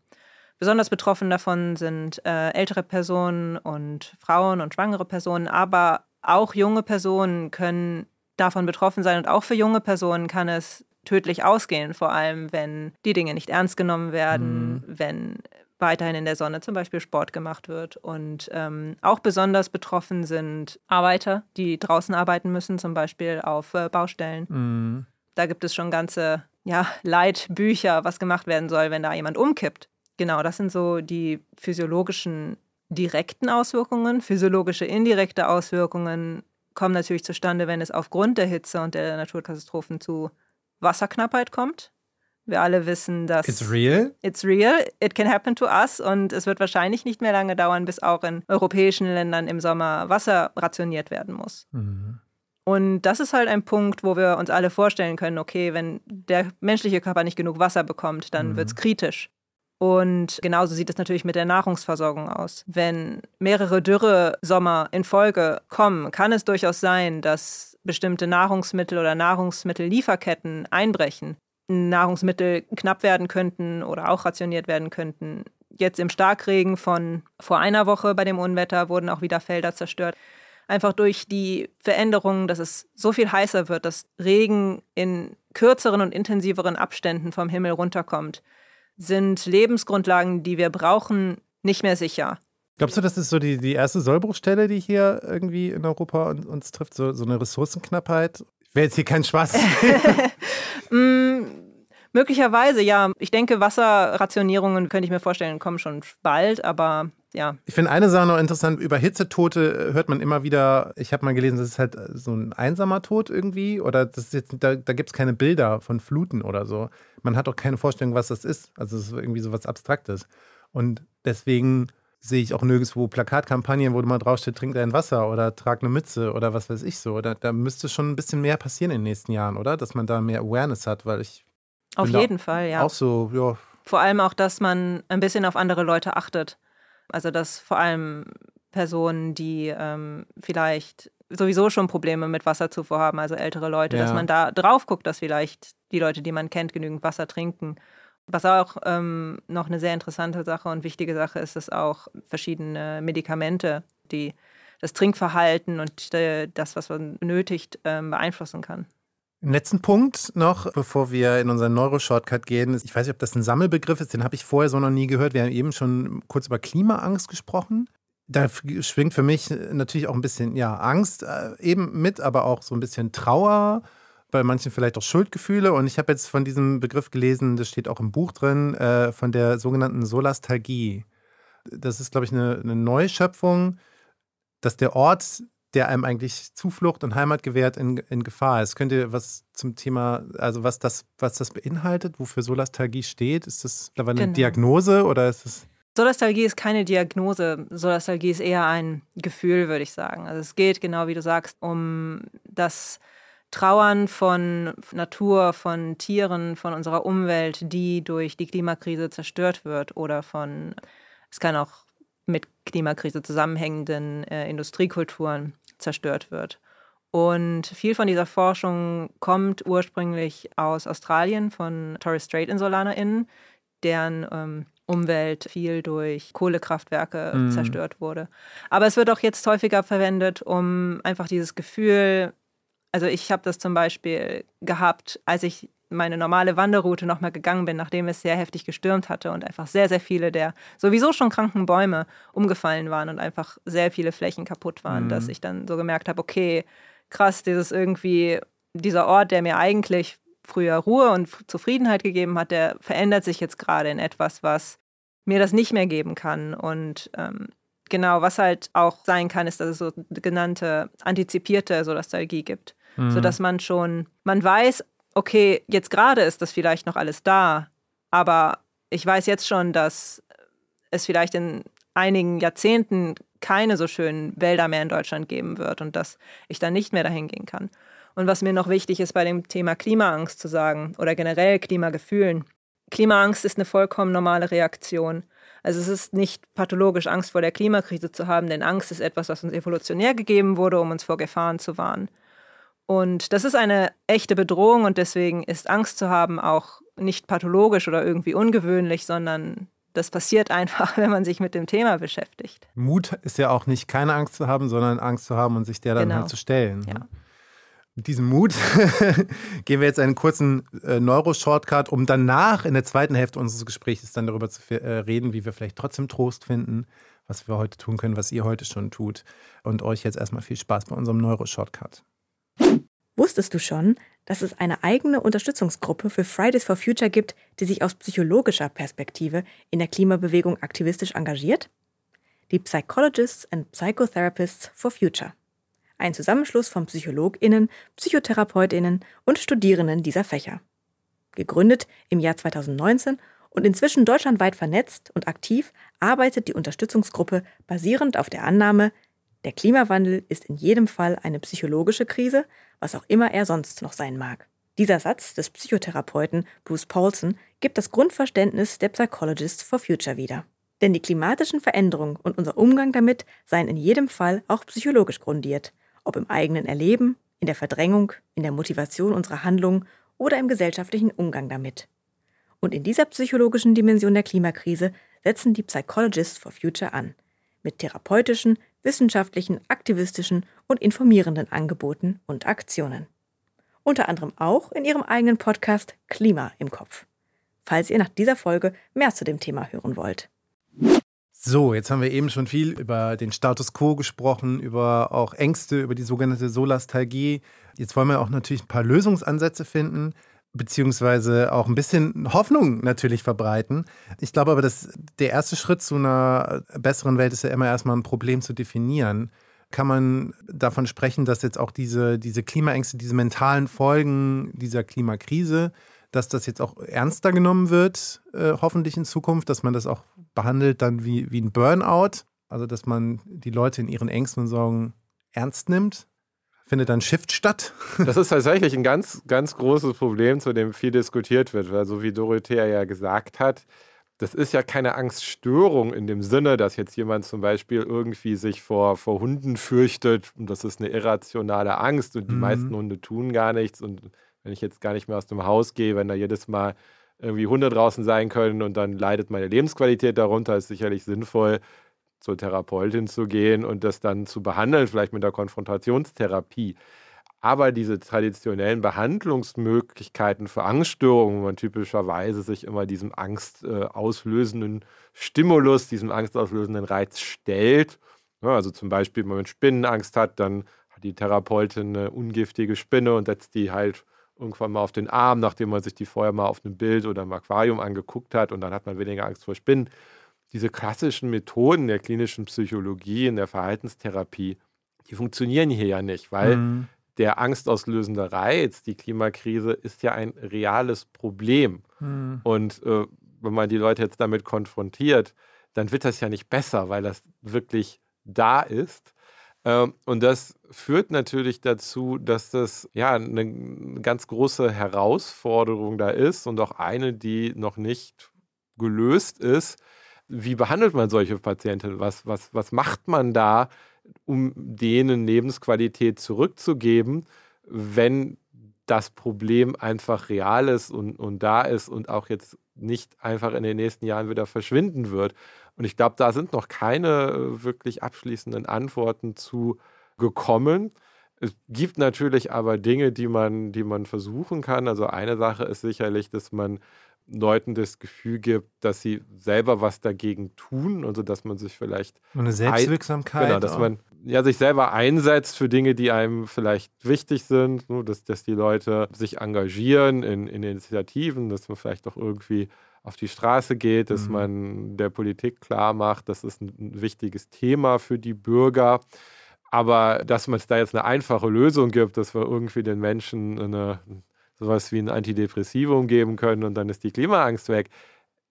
Besonders betroffen davon sind äh, ältere Personen und Frauen und schwangere Personen, aber auch junge Personen können davon betroffen sein. Und auch für junge Personen kann es tödlich ausgehen, vor allem wenn die Dinge nicht ernst genommen werden, mhm. wenn weiterhin in der Sonne zum Beispiel Sport gemacht wird. Und ähm, auch besonders betroffen sind Arbeiter, die draußen arbeiten müssen, zum Beispiel auf äh, Baustellen. Mhm. Da gibt es schon ganze ja, Leitbücher, was gemacht werden soll, wenn da jemand umkippt. Genau, das sind so die physiologischen direkten Auswirkungen, physiologische indirekte Auswirkungen kommen natürlich zustande, wenn es aufgrund der Hitze und der Naturkatastrophen zu Wasserknappheit kommt. Wir alle wissen, dass It's real. It's real. It can happen to us. Und es wird wahrscheinlich nicht mehr lange dauern, bis auch in europäischen Ländern im Sommer Wasser rationiert werden muss. Mhm. Und das ist halt ein Punkt, wo wir uns alle vorstellen können, okay, wenn der menschliche Körper nicht genug Wasser bekommt, dann mhm. wird es kritisch. Und genauso sieht es natürlich mit der Nahrungsversorgung aus. Wenn mehrere Dürresommer in Folge kommen, kann es durchaus sein, dass bestimmte Nahrungsmittel oder Nahrungsmittellieferketten einbrechen. Nahrungsmittel knapp werden könnten oder auch rationiert werden könnten. Jetzt im Starkregen von vor einer Woche bei dem Unwetter wurden auch wieder Felder zerstört. Einfach durch die Veränderungen, dass es so viel heißer wird, dass Regen in kürzeren und intensiveren Abständen vom Himmel runterkommt sind Lebensgrundlagen, die wir brauchen, nicht mehr sicher. Glaubst du, das ist so die, die erste Sollbruchstelle, die hier irgendwie in Europa uns trifft, so, so eine Ressourcenknappheit? Ich will jetzt hier keinen Spaß. mm, möglicherweise, ja. Ich denke, Wasserrationierungen, könnte ich mir vorstellen, kommen schon bald, aber ja. Ich finde eine Sache noch interessant, über Hitzetote hört man immer wieder, ich habe mal gelesen, das ist halt so ein einsamer Tod irgendwie oder das ist jetzt, da, da gibt es keine Bilder von Fluten oder so. Man hat auch keine Vorstellung, was das ist. Also es ist irgendwie so was Abstraktes. Und deswegen sehe ich auch nirgendwo Plakatkampagnen, wo du mal draufsteht, trink dein Wasser oder trag eine Mütze oder was weiß ich so. Da, da müsste schon ein bisschen mehr passieren in den nächsten Jahren, oder? Dass man da mehr Awareness hat, weil ich. Auf jeden Fall, ja. Auch so, ja. Vor allem auch, dass man ein bisschen auf andere Leute achtet. Also dass vor allem Personen, die ähm, vielleicht sowieso schon Probleme mit Wasserzufuhr haben, also ältere Leute, ja. dass man da drauf guckt, dass vielleicht die Leute, die man kennt, genügend Wasser trinken. Was auch ähm, noch eine sehr interessante Sache und wichtige Sache ist, dass auch verschiedene Medikamente, die das Trinkverhalten und äh, das, was man benötigt, ähm, beeinflussen kann. Letzten Punkt noch, bevor wir in unseren Neuro-Shortcut gehen. Ich weiß nicht, ob das ein Sammelbegriff ist, den habe ich vorher so noch nie gehört. Wir haben eben schon kurz über Klimaangst gesprochen. Da schwingt für mich natürlich auch ein bisschen ja, Angst äh, eben mit, aber auch so ein bisschen Trauer, bei manchen vielleicht auch Schuldgefühle. Und ich habe jetzt von diesem Begriff gelesen, das steht auch im Buch drin, äh, von der sogenannten Solastalgie. Das ist, glaube ich, eine, eine Neuschöpfung, dass der Ort, der einem eigentlich Zuflucht und Heimat gewährt, in, in Gefahr ist. Könnt ihr was zum Thema, also was das, was das beinhaltet, wofür Solastalgie steht? Ist das eine genau. Diagnose oder ist es. Solastalgie ist keine Diagnose. Solastalgie ist eher ein Gefühl, würde ich sagen. Also es geht, genau wie du sagst, um das Trauern von Natur, von Tieren, von unserer Umwelt, die durch die Klimakrise zerstört wird oder von, es kann auch mit Klimakrise zusammenhängenden äh, Industriekulturen zerstört wird. Und viel von dieser Forschung kommt ursprünglich aus Australien von Torres Strait InsulanerInnen, deren ähm, Umwelt viel durch Kohlekraftwerke mhm. zerstört wurde. Aber es wird auch jetzt häufiger verwendet, um einfach dieses Gefühl, also ich habe das zum Beispiel gehabt, als ich meine normale Wanderroute nochmal gegangen bin, nachdem es sehr heftig gestürmt hatte und einfach sehr, sehr viele der sowieso schon kranken Bäume umgefallen waren und einfach sehr viele Flächen kaputt waren, mhm. dass ich dann so gemerkt habe, okay, krass, dieses irgendwie, dieser Ort, der mir eigentlich früher Ruhe und Zufriedenheit gegeben hat, der verändert sich jetzt gerade in etwas, was mir das nicht mehr geben kann. Und ähm, genau, was halt auch sein kann, ist, dass es so genannte antizipierte Nostalgie gibt. Mhm. Sodass man schon, man weiß, okay, jetzt gerade ist das vielleicht noch alles da, aber ich weiß jetzt schon, dass es vielleicht in einigen Jahrzehnten keine so schönen Wälder mehr in Deutschland geben wird und dass ich dann nicht mehr dahin gehen kann. Und was mir noch wichtig ist bei dem Thema Klimaangst zu sagen oder generell Klimagefühlen. Klimaangst ist eine vollkommen normale Reaktion. Also es ist nicht pathologisch, Angst vor der Klimakrise zu haben, denn Angst ist etwas, was uns evolutionär gegeben wurde, um uns vor Gefahren zu warnen. Und das ist eine echte Bedrohung und deswegen ist Angst zu haben auch nicht pathologisch oder irgendwie ungewöhnlich, sondern das passiert einfach, wenn man sich mit dem Thema beschäftigt. Mut ist ja auch nicht keine Angst zu haben, sondern Angst zu haben und sich der dann genau. halt zu stellen. Ne? Ja. Mit diesem Mut gehen wir jetzt einen kurzen äh, Neuro-Shortcut, um danach in der zweiten Hälfte unseres Gesprächs dann darüber zu äh, reden, wie wir vielleicht trotzdem Trost finden, was wir heute tun können, was ihr heute schon tut. Und euch jetzt erstmal viel Spaß bei unserem Neuro-Shortcut. Wusstest du schon, dass es eine eigene Unterstützungsgruppe für Fridays for Future gibt, die sich aus psychologischer Perspektive in der Klimabewegung aktivistisch engagiert? Die Psychologists and Psychotherapists for Future. Ein Zusammenschluss von PsychologInnen, PsychotherapeutInnen und Studierenden dieser Fächer. Gegründet im Jahr 2019 und inzwischen deutschlandweit vernetzt und aktiv, arbeitet die Unterstützungsgruppe basierend auf der Annahme, der Klimawandel ist in jedem Fall eine psychologische Krise, was auch immer er sonst noch sein mag. Dieser Satz des Psychotherapeuten Bruce Paulson gibt das Grundverständnis der Psychologists for Future wieder. Denn die klimatischen Veränderungen und unser Umgang damit seien in jedem Fall auch psychologisch grundiert ob im eigenen Erleben, in der Verdrängung, in der Motivation unserer Handlungen oder im gesellschaftlichen Umgang damit. Und in dieser psychologischen Dimension der Klimakrise setzen die Psychologists for Future an, mit therapeutischen, wissenschaftlichen, aktivistischen und informierenden Angeboten und Aktionen. Unter anderem auch in ihrem eigenen Podcast Klima im Kopf. Falls ihr nach dieser Folge mehr zu dem Thema hören wollt. So, jetzt haben wir eben schon viel über den Status quo gesprochen, über auch Ängste, über die sogenannte Solastalgie. Jetzt wollen wir auch natürlich ein paar Lösungsansätze finden, beziehungsweise auch ein bisschen Hoffnung natürlich verbreiten. Ich glaube aber, dass der erste Schritt zu einer besseren Welt ist ja immer erstmal ein Problem zu definieren. Kann man davon sprechen, dass jetzt auch diese, diese Klimaängste, diese mentalen Folgen dieser Klimakrise, dass das jetzt auch ernster genommen wird, äh, hoffentlich in Zukunft, dass man das auch behandelt dann wie, wie ein Burnout, also dass man die Leute in ihren Ängsten und Sorgen ernst nimmt. Findet dann Shift statt? Das ist tatsächlich ein ganz, ganz großes Problem, zu dem viel diskutiert wird, weil so wie Dorothea ja gesagt hat, das ist ja keine Angststörung in dem Sinne, dass jetzt jemand zum Beispiel irgendwie sich vor, vor Hunden fürchtet und das ist eine irrationale Angst und die mhm. meisten Hunde tun gar nichts und wenn ich jetzt gar nicht mehr aus dem Haus gehe, wenn da jedes Mal irgendwie Hunde draußen sein können und dann leidet meine Lebensqualität darunter, ist sicherlich sinnvoll, zur Therapeutin zu gehen und das dann zu behandeln, vielleicht mit der Konfrontationstherapie. Aber diese traditionellen Behandlungsmöglichkeiten für Angststörungen, wo man typischerweise sich immer diesem angstauslösenden Stimulus, diesem angstauslösenden Reiz stellt Also zum Beispiel, wenn man Spinnenangst hat, dann hat die Therapeutin eine ungiftige Spinne und setzt die halt irgendwann mal auf den Arm, nachdem man sich die vorher mal auf einem Bild oder im Aquarium angeguckt hat und dann hat man weniger Angst vor Spinnen. Diese klassischen Methoden der klinischen Psychologie, in der Verhaltenstherapie, die funktionieren hier ja nicht, weil mhm. der angstauslösende Reiz, die Klimakrise, ist ja ein reales Problem. Mhm. Und äh, wenn man die Leute jetzt damit konfrontiert, dann wird das ja nicht besser, weil das wirklich da ist. Ähm, und das führt natürlich dazu, dass das ja eine ganz große Herausforderung da ist und auch eine, die noch nicht gelöst ist. Wie behandelt man solche Patienten? Was, was, was macht man da, um denen Lebensqualität zurückzugeben, wenn das Problem einfach real ist und, und da ist und auch jetzt nicht einfach in den nächsten Jahren wieder verschwinden wird. Und ich glaube, da sind noch keine äh, wirklich abschließenden Antworten zu gekommen. Es gibt natürlich aber Dinge, die man, die man versuchen kann. Also eine Sache ist sicherlich, dass man Leuten das Gefühl gibt, dass sie selber was dagegen tun, also dass man sich vielleicht eine Selbstwirksamkeit, genau, dass auch. man ja sich selber einsetzt für Dinge, die einem vielleicht wichtig sind, dass, dass die Leute sich engagieren in, in Initiativen, dass man vielleicht auch irgendwie auf die Straße geht, dass mhm. man der Politik klar macht, das ist ein, ein wichtiges Thema für die Bürger. Aber dass man es da jetzt eine einfache Lösung gibt, dass wir irgendwie den Menschen eine, sowas wie ein Antidepressivum geben können und dann ist die Klimaangst weg,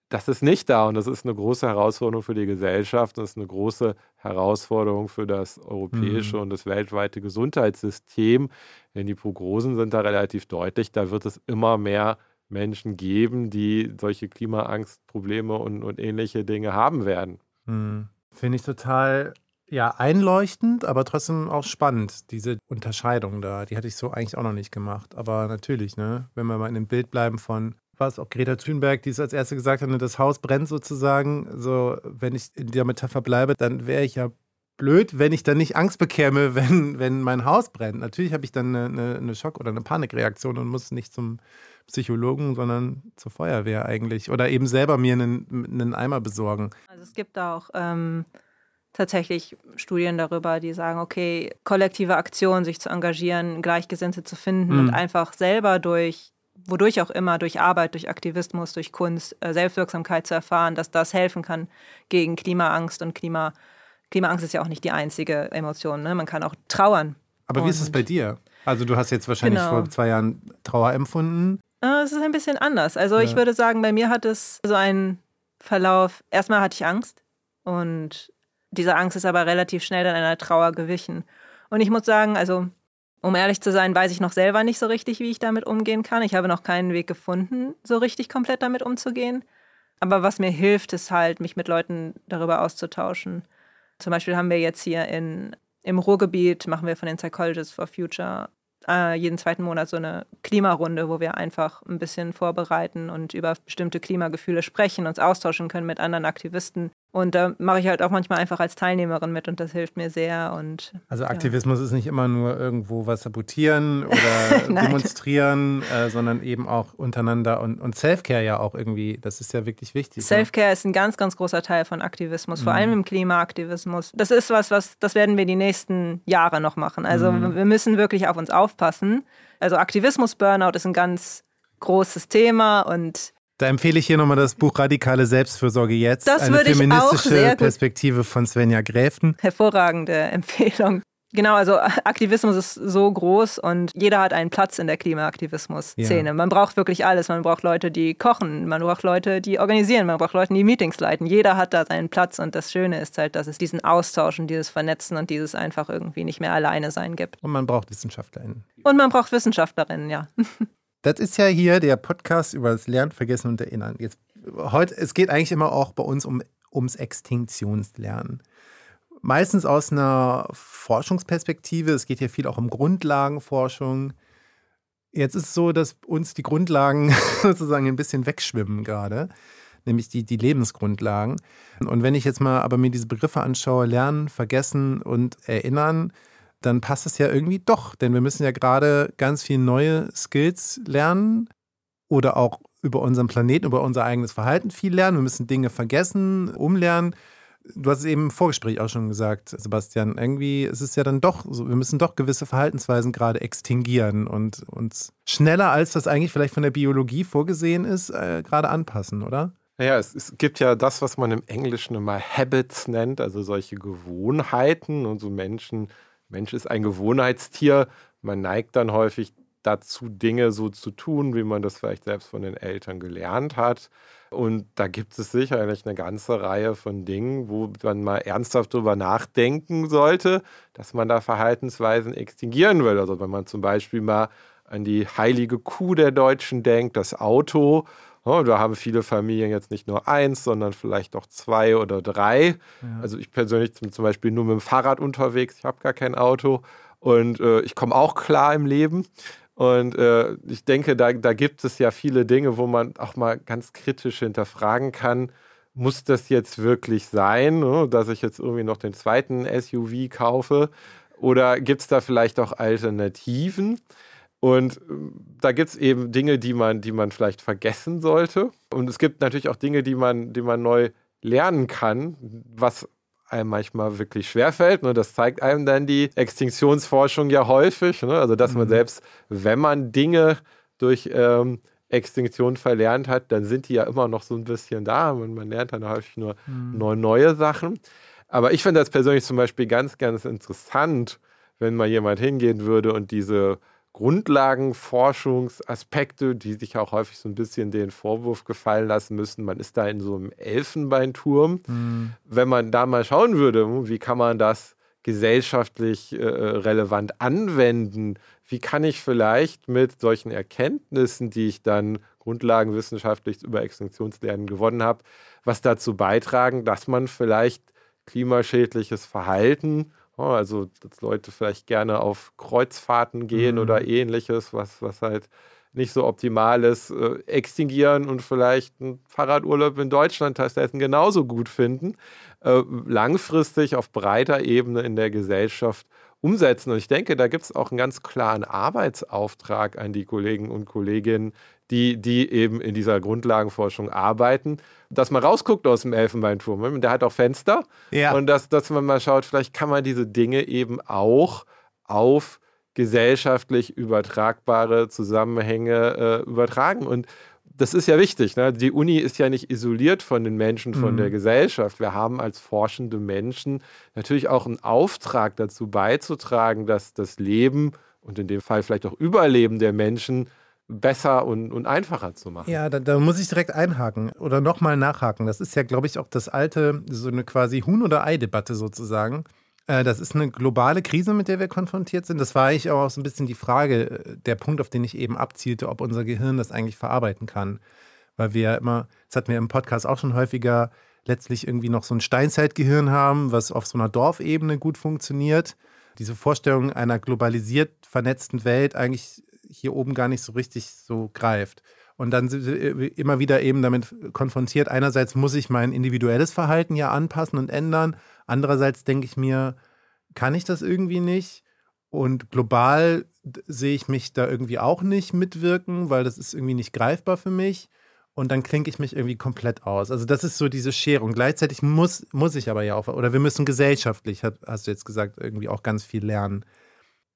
das ist nicht da und das ist eine große Herausforderung für die Gesellschaft, das ist eine große Herausforderung für das europäische mhm. und das weltweite Gesundheitssystem, denn die Prognosen sind da relativ deutlich, da wird es immer mehr Menschen geben, die solche Klimaangstprobleme und, und ähnliche Dinge haben werden. Hm. Finde ich total ja, einleuchtend, aber trotzdem auch spannend, diese Unterscheidung da. Die hatte ich so eigentlich auch noch nicht gemacht. Aber natürlich, ne, wenn wir mal in dem Bild bleiben von, was auch Greta Thunberg, die es als erste gesagt hat, ne, das Haus brennt sozusagen. So, wenn ich in der Metapher bleibe, dann wäre ich ja blöd, wenn ich dann nicht Angst bekäme, wenn, wenn mein Haus brennt. Natürlich habe ich dann eine, eine, Schock- oder eine Panikreaktion und muss nicht zum Psychologen, sondern zur Feuerwehr eigentlich. Oder eben selber mir einen, einen Eimer besorgen. Also es gibt auch ähm, tatsächlich Studien darüber, die sagen, okay, kollektive Aktionen, sich zu engagieren, Gleichgesinnte zu finden mhm. und einfach selber durch wodurch auch immer, durch Arbeit, durch Aktivismus, durch Kunst, äh, Selbstwirksamkeit zu erfahren, dass das helfen kann gegen Klimaangst und Klima. Klimaangst ist ja auch nicht die einzige Emotion. Ne? Man kann auch trauern. Aber wie ist es bei dir? Also du hast jetzt wahrscheinlich genau. vor zwei Jahren Trauer empfunden. Äh, es ist ein bisschen anders. Also ja. ich würde sagen, bei mir hat es so einen Verlauf. Erstmal hatte ich Angst und diese Angst ist aber relativ schnell dann einer Trauer gewichen. Und ich muss sagen, also um ehrlich zu sein, weiß ich noch selber nicht so richtig, wie ich damit umgehen kann. Ich habe noch keinen Weg gefunden, so richtig komplett damit umzugehen. Aber was mir hilft, ist halt, mich mit Leuten darüber auszutauschen. Zum Beispiel haben wir jetzt hier in, im Ruhrgebiet, machen wir von den Psychologists for Future äh, jeden zweiten Monat so eine Klimarunde, wo wir einfach ein bisschen vorbereiten und über bestimmte Klimagefühle sprechen, uns austauschen können mit anderen Aktivisten. Und da mache ich halt auch manchmal einfach als Teilnehmerin mit und das hilft mir sehr. Und, also Aktivismus ja. ist nicht immer nur irgendwo was sabotieren oder demonstrieren, äh, sondern eben auch untereinander und, und Selfcare ja auch irgendwie, das ist ja wirklich wichtig. Ne? Selfcare ne? ist ein ganz, ganz großer Teil von Aktivismus, vor mhm. allem im Klimaaktivismus. Das ist was, was, das werden wir die nächsten Jahre noch machen. Also mhm. wir müssen wirklich auf uns aufpassen. Also Aktivismus-Burnout ist ein ganz großes Thema und da empfehle ich hier nochmal das Buch Radikale Selbstfürsorge jetzt. Das eine feministische Perspektive von Svenja Gräften. Hervorragende Empfehlung. Genau, also Aktivismus ist so groß und jeder hat einen Platz in der Klimaaktivismus-Szene. Ja. Man braucht wirklich alles. Man braucht Leute, die kochen, man braucht Leute, die organisieren, man braucht Leute, die Meetings leiten. Jeder hat da seinen Platz und das Schöne ist halt, dass es diesen Austausch und dieses Vernetzen und dieses einfach irgendwie nicht mehr alleine sein gibt. Und man braucht WissenschaftlerInnen. Und man braucht WissenschaftlerInnen, ja. Das ist ja hier der Podcast über das Lernen, Vergessen und Erinnern. Jetzt, heute, es geht eigentlich immer auch bei uns um, ums Extinktionslernen. Meistens aus einer Forschungsperspektive. Es geht hier viel auch um Grundlagenforschung. Jetzt ist es so, dass uns die Grundlagen sozusagen ein bisschen wegschwimmen gerade, nämlich die, die Lebensgrundlagen. Und wenn ich jetzt mal aber mir diese Begriffe anschaue, Lernen, Vergessen und Erinnern, dann passt es ja irgendwie doch, denn wir müssen ja gerade ganz viele neue Skills lernen oder auch über unseren Planeten, über unser eigenes Verhalten viel lernen. Wir müssen Dinge vergessen, umlernen. du hast es eben im Vorgespräch auch schon gesagt, Sebastian, irgendwie ist es ja dann doch so, wir müssen doch gewisse Verhaltensweisen gerade extinguieren und uns schneller, als das eigentlich vielleicht von der Biologie vorgesehen ist, äh, gerade anpassen, oder? Naja, es, es, gibt ja das, was man im Englischen immer Habits nennt, also solche Gewohnheiten und so Menschen. Mensch ist ein Gewohnheitstier. Man neigt dann häufig dazu, Dinge so zu tun, wie man das vielleicht selbst von den Eltern gelernt hat. Und da gibt es sicherlich eine ganze Reihe von Dingen, wo man mal ernsthaft drüber nachdenken sollte, dass man da Verhaltensweisen extinguieren will. Also wenn man zum Beispiel mal an die heilige Kuh der Deutschen denkt, das Auto. Oh, da haben viele Familien jetzt nicht nur eins, sondern vielleicht auch zwei oder drei. Ja. Also ich persönlich bin zum Beispiel nur mit dem Fahrrad unterwegs, ich habe gar kein Auto und äh, ich komme auch klar im Leben. Und äh, ich denke, da, da gibt es ja viele Dinge, wo man auch mal ganz kritisch hinterfragen kann, muss das jetzt wirklich sein, ne, dass ich jetzt irgendwie noch den zweiten SUV kaufe? Oder gibt es da vielleicht auch Alternativen? Und ähm, da gibt es eben Dinge, die man, die man vielleicht vergessen sollte. Und es gibt natürlich auch Dinge, die man, die man neu lernen kann, was einem manchmal wirklich schwerfällt. Ne? Das zeigt einem dann die Extinktionsforschung ja häufig. Ne? Also, dass man mhm. selbst, wenn man Dinge durch ähm, Extinktion verlernt hat, dann sind die ja immer noch so ein bisschen da und man lernt dann häufig nur mhm. neue, neue Sachen. Aber ich finde das persönlich zum Beispiel ganz, ganz interessant, wenn mal jemand hingehen würde und diese Grundlagenforschungsaspekte, die sich auch häufig so ein bisschen den Vorwurf gefallen lassen müssen, man ist da in so einem Elfenbeinturm. Mhm. Wenn man da mal schauen würde, hm, wie kann man das gesellschaftlich äh, relevant anwenden, wie kann ich vielleicht mit solchen Erkenntnissen, die ich dann grundlagenwissenschaftlich über Extinktionslernen gewonnen habe, was dazu beitragen, dass man vielleicht klimaschädliches Verhalten also, dass Leute vielleicht gerne auf Kreuzfahrten gehen mhm. oder ähnliches, was, was halt nicht so optimal ist, äh, extinguieren und vielleicht einen Fahrradurlaub in Deutschland stattdessen genauso gut finden, äh, langfristig auf breiter Ebene in der Gesellschaft umsetzen. Und ich denke, da gibt es auch einen ganz klaren Arbeitsauftrag an die Kollegen und Kolleginnen, die, die eben in dieser Grundlagenforschung arbeiten, dass man rausguckt aus dem Elfenbeinturm. Der hat auch Fenster. Ja. Und dass, dass man mal schaut, vielleicht kann man diese Dinge eben auch auf gesellschaftlich übertragbare Zusammenhänge äh, übertragen. Und das ist ja wichtig. Ne? Die Uni ist ja nicht isoliert von den Menschen, von mhm. der Gesellschaft. Wir haben als forschende Menschen natürlich auch einen Auftrag dazu beizutragen, dass das Leben und in dem Fall vielleicht auch Überleben der Menschen besser und, und einfacher zu machen. Ja, da, da muss ich direkt einhaken oder nochmal nachhaken. Das ist ja, glaube ich, auch das alte, so eine quasi Huhn- oder Ei-Debatte sozusagen. Äh, das ist eine globale Krise, mit der wir konfrontiert sind. Das war eigentlich auch so ein bisschen die Frage, äh, der Punkt, auf den ich eben abzielte, ob unser Gehirn das eigentlich verarbeiten kann. Weil wir immer, das hatten wir im Podcast auch schon häufiger, letztlich irgendwie noch so ein Steinzeitgehirn haben, was auf so einer Dorfebene gut funktioniert. Diese Vorstellung einer globalisiert vernetzten Welt eigentlich hier oben gar nicht so richtig so greift. Und dann sind wir immer wieder eben damit konfrontiert. Einerseits muss ich mein individuelles Verhalten ja anpassen und ändern. Andererseits denke ich mir, kann ich das irgendwie nicht? Und global sehe ich mich da irgendwie auch nicht mitwirken, weil das ist irgendwie nicht greifbar für mich. Und dann klinke ich mich irgendwie komplett aus. Also das ist so diese Scherung. Gleichzeitig muss, muss ich aber ja auch, oder wir müssen gesellschaftlich, hast du jetzt gesagt, irgendwie auch ganz viel lernen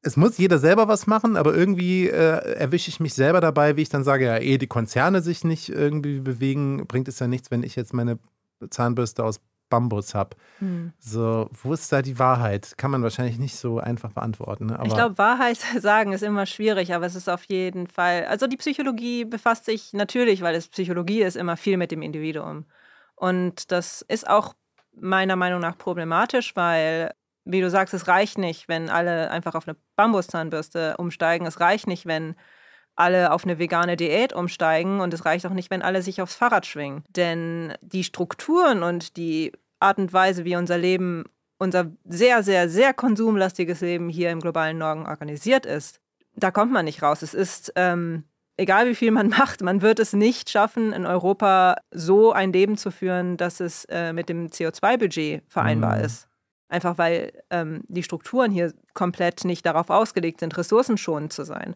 es muss jeder selber was machen, aber irgendwie äh, erwische ich mich selber dabei, wie ich dann sage, ja, ehe die Konzerne sich nicht irgendwie bewegen, bringt es ja nichts, wenn ich jetzt meine Zahnbürste aus Bambus habe. Hm. So, wo ist da die Wahrheit? Kann man wahrscheinlich nicht so einfach beantworten. Ne? ich glaube, Wahrheit sagen ist immer schwierig, aber es ist auf jeden Fall. Also die Psychologie befasst sich natürlich, weil es Psychologie ist, immer viel mit dem Individuum. Und das ist auch meiner Meinung nach problematisch, weil wie du sagst, es reicht nicht, wenn alle einfach auf eine Bambuszahnbürste umsteigen. Es reicht nicht, wenn alle auf eine vegane Diät umsteigen und es reicht auch nicht, wenn alle sich aufs Fahrrad schwingen. Denn die Strukturen und die Art und Weise, wie unser Leben, unser sehr, sehr, sehr konsumlastiges Leben hier im globalen Norden organisiert ist, da kommt man nicht raus. Es ist, ähm, egal wie viel man macht, man wird es nicht schaffen, in Europa so ein Leben zu führen, dass es äh, mit dem CO2-Budget vereinbar mhm. ist. Einfach weil ähm, die Strukturen hier komplett nicht darauf ausgelegt sind, ressourcenschonend zu sein.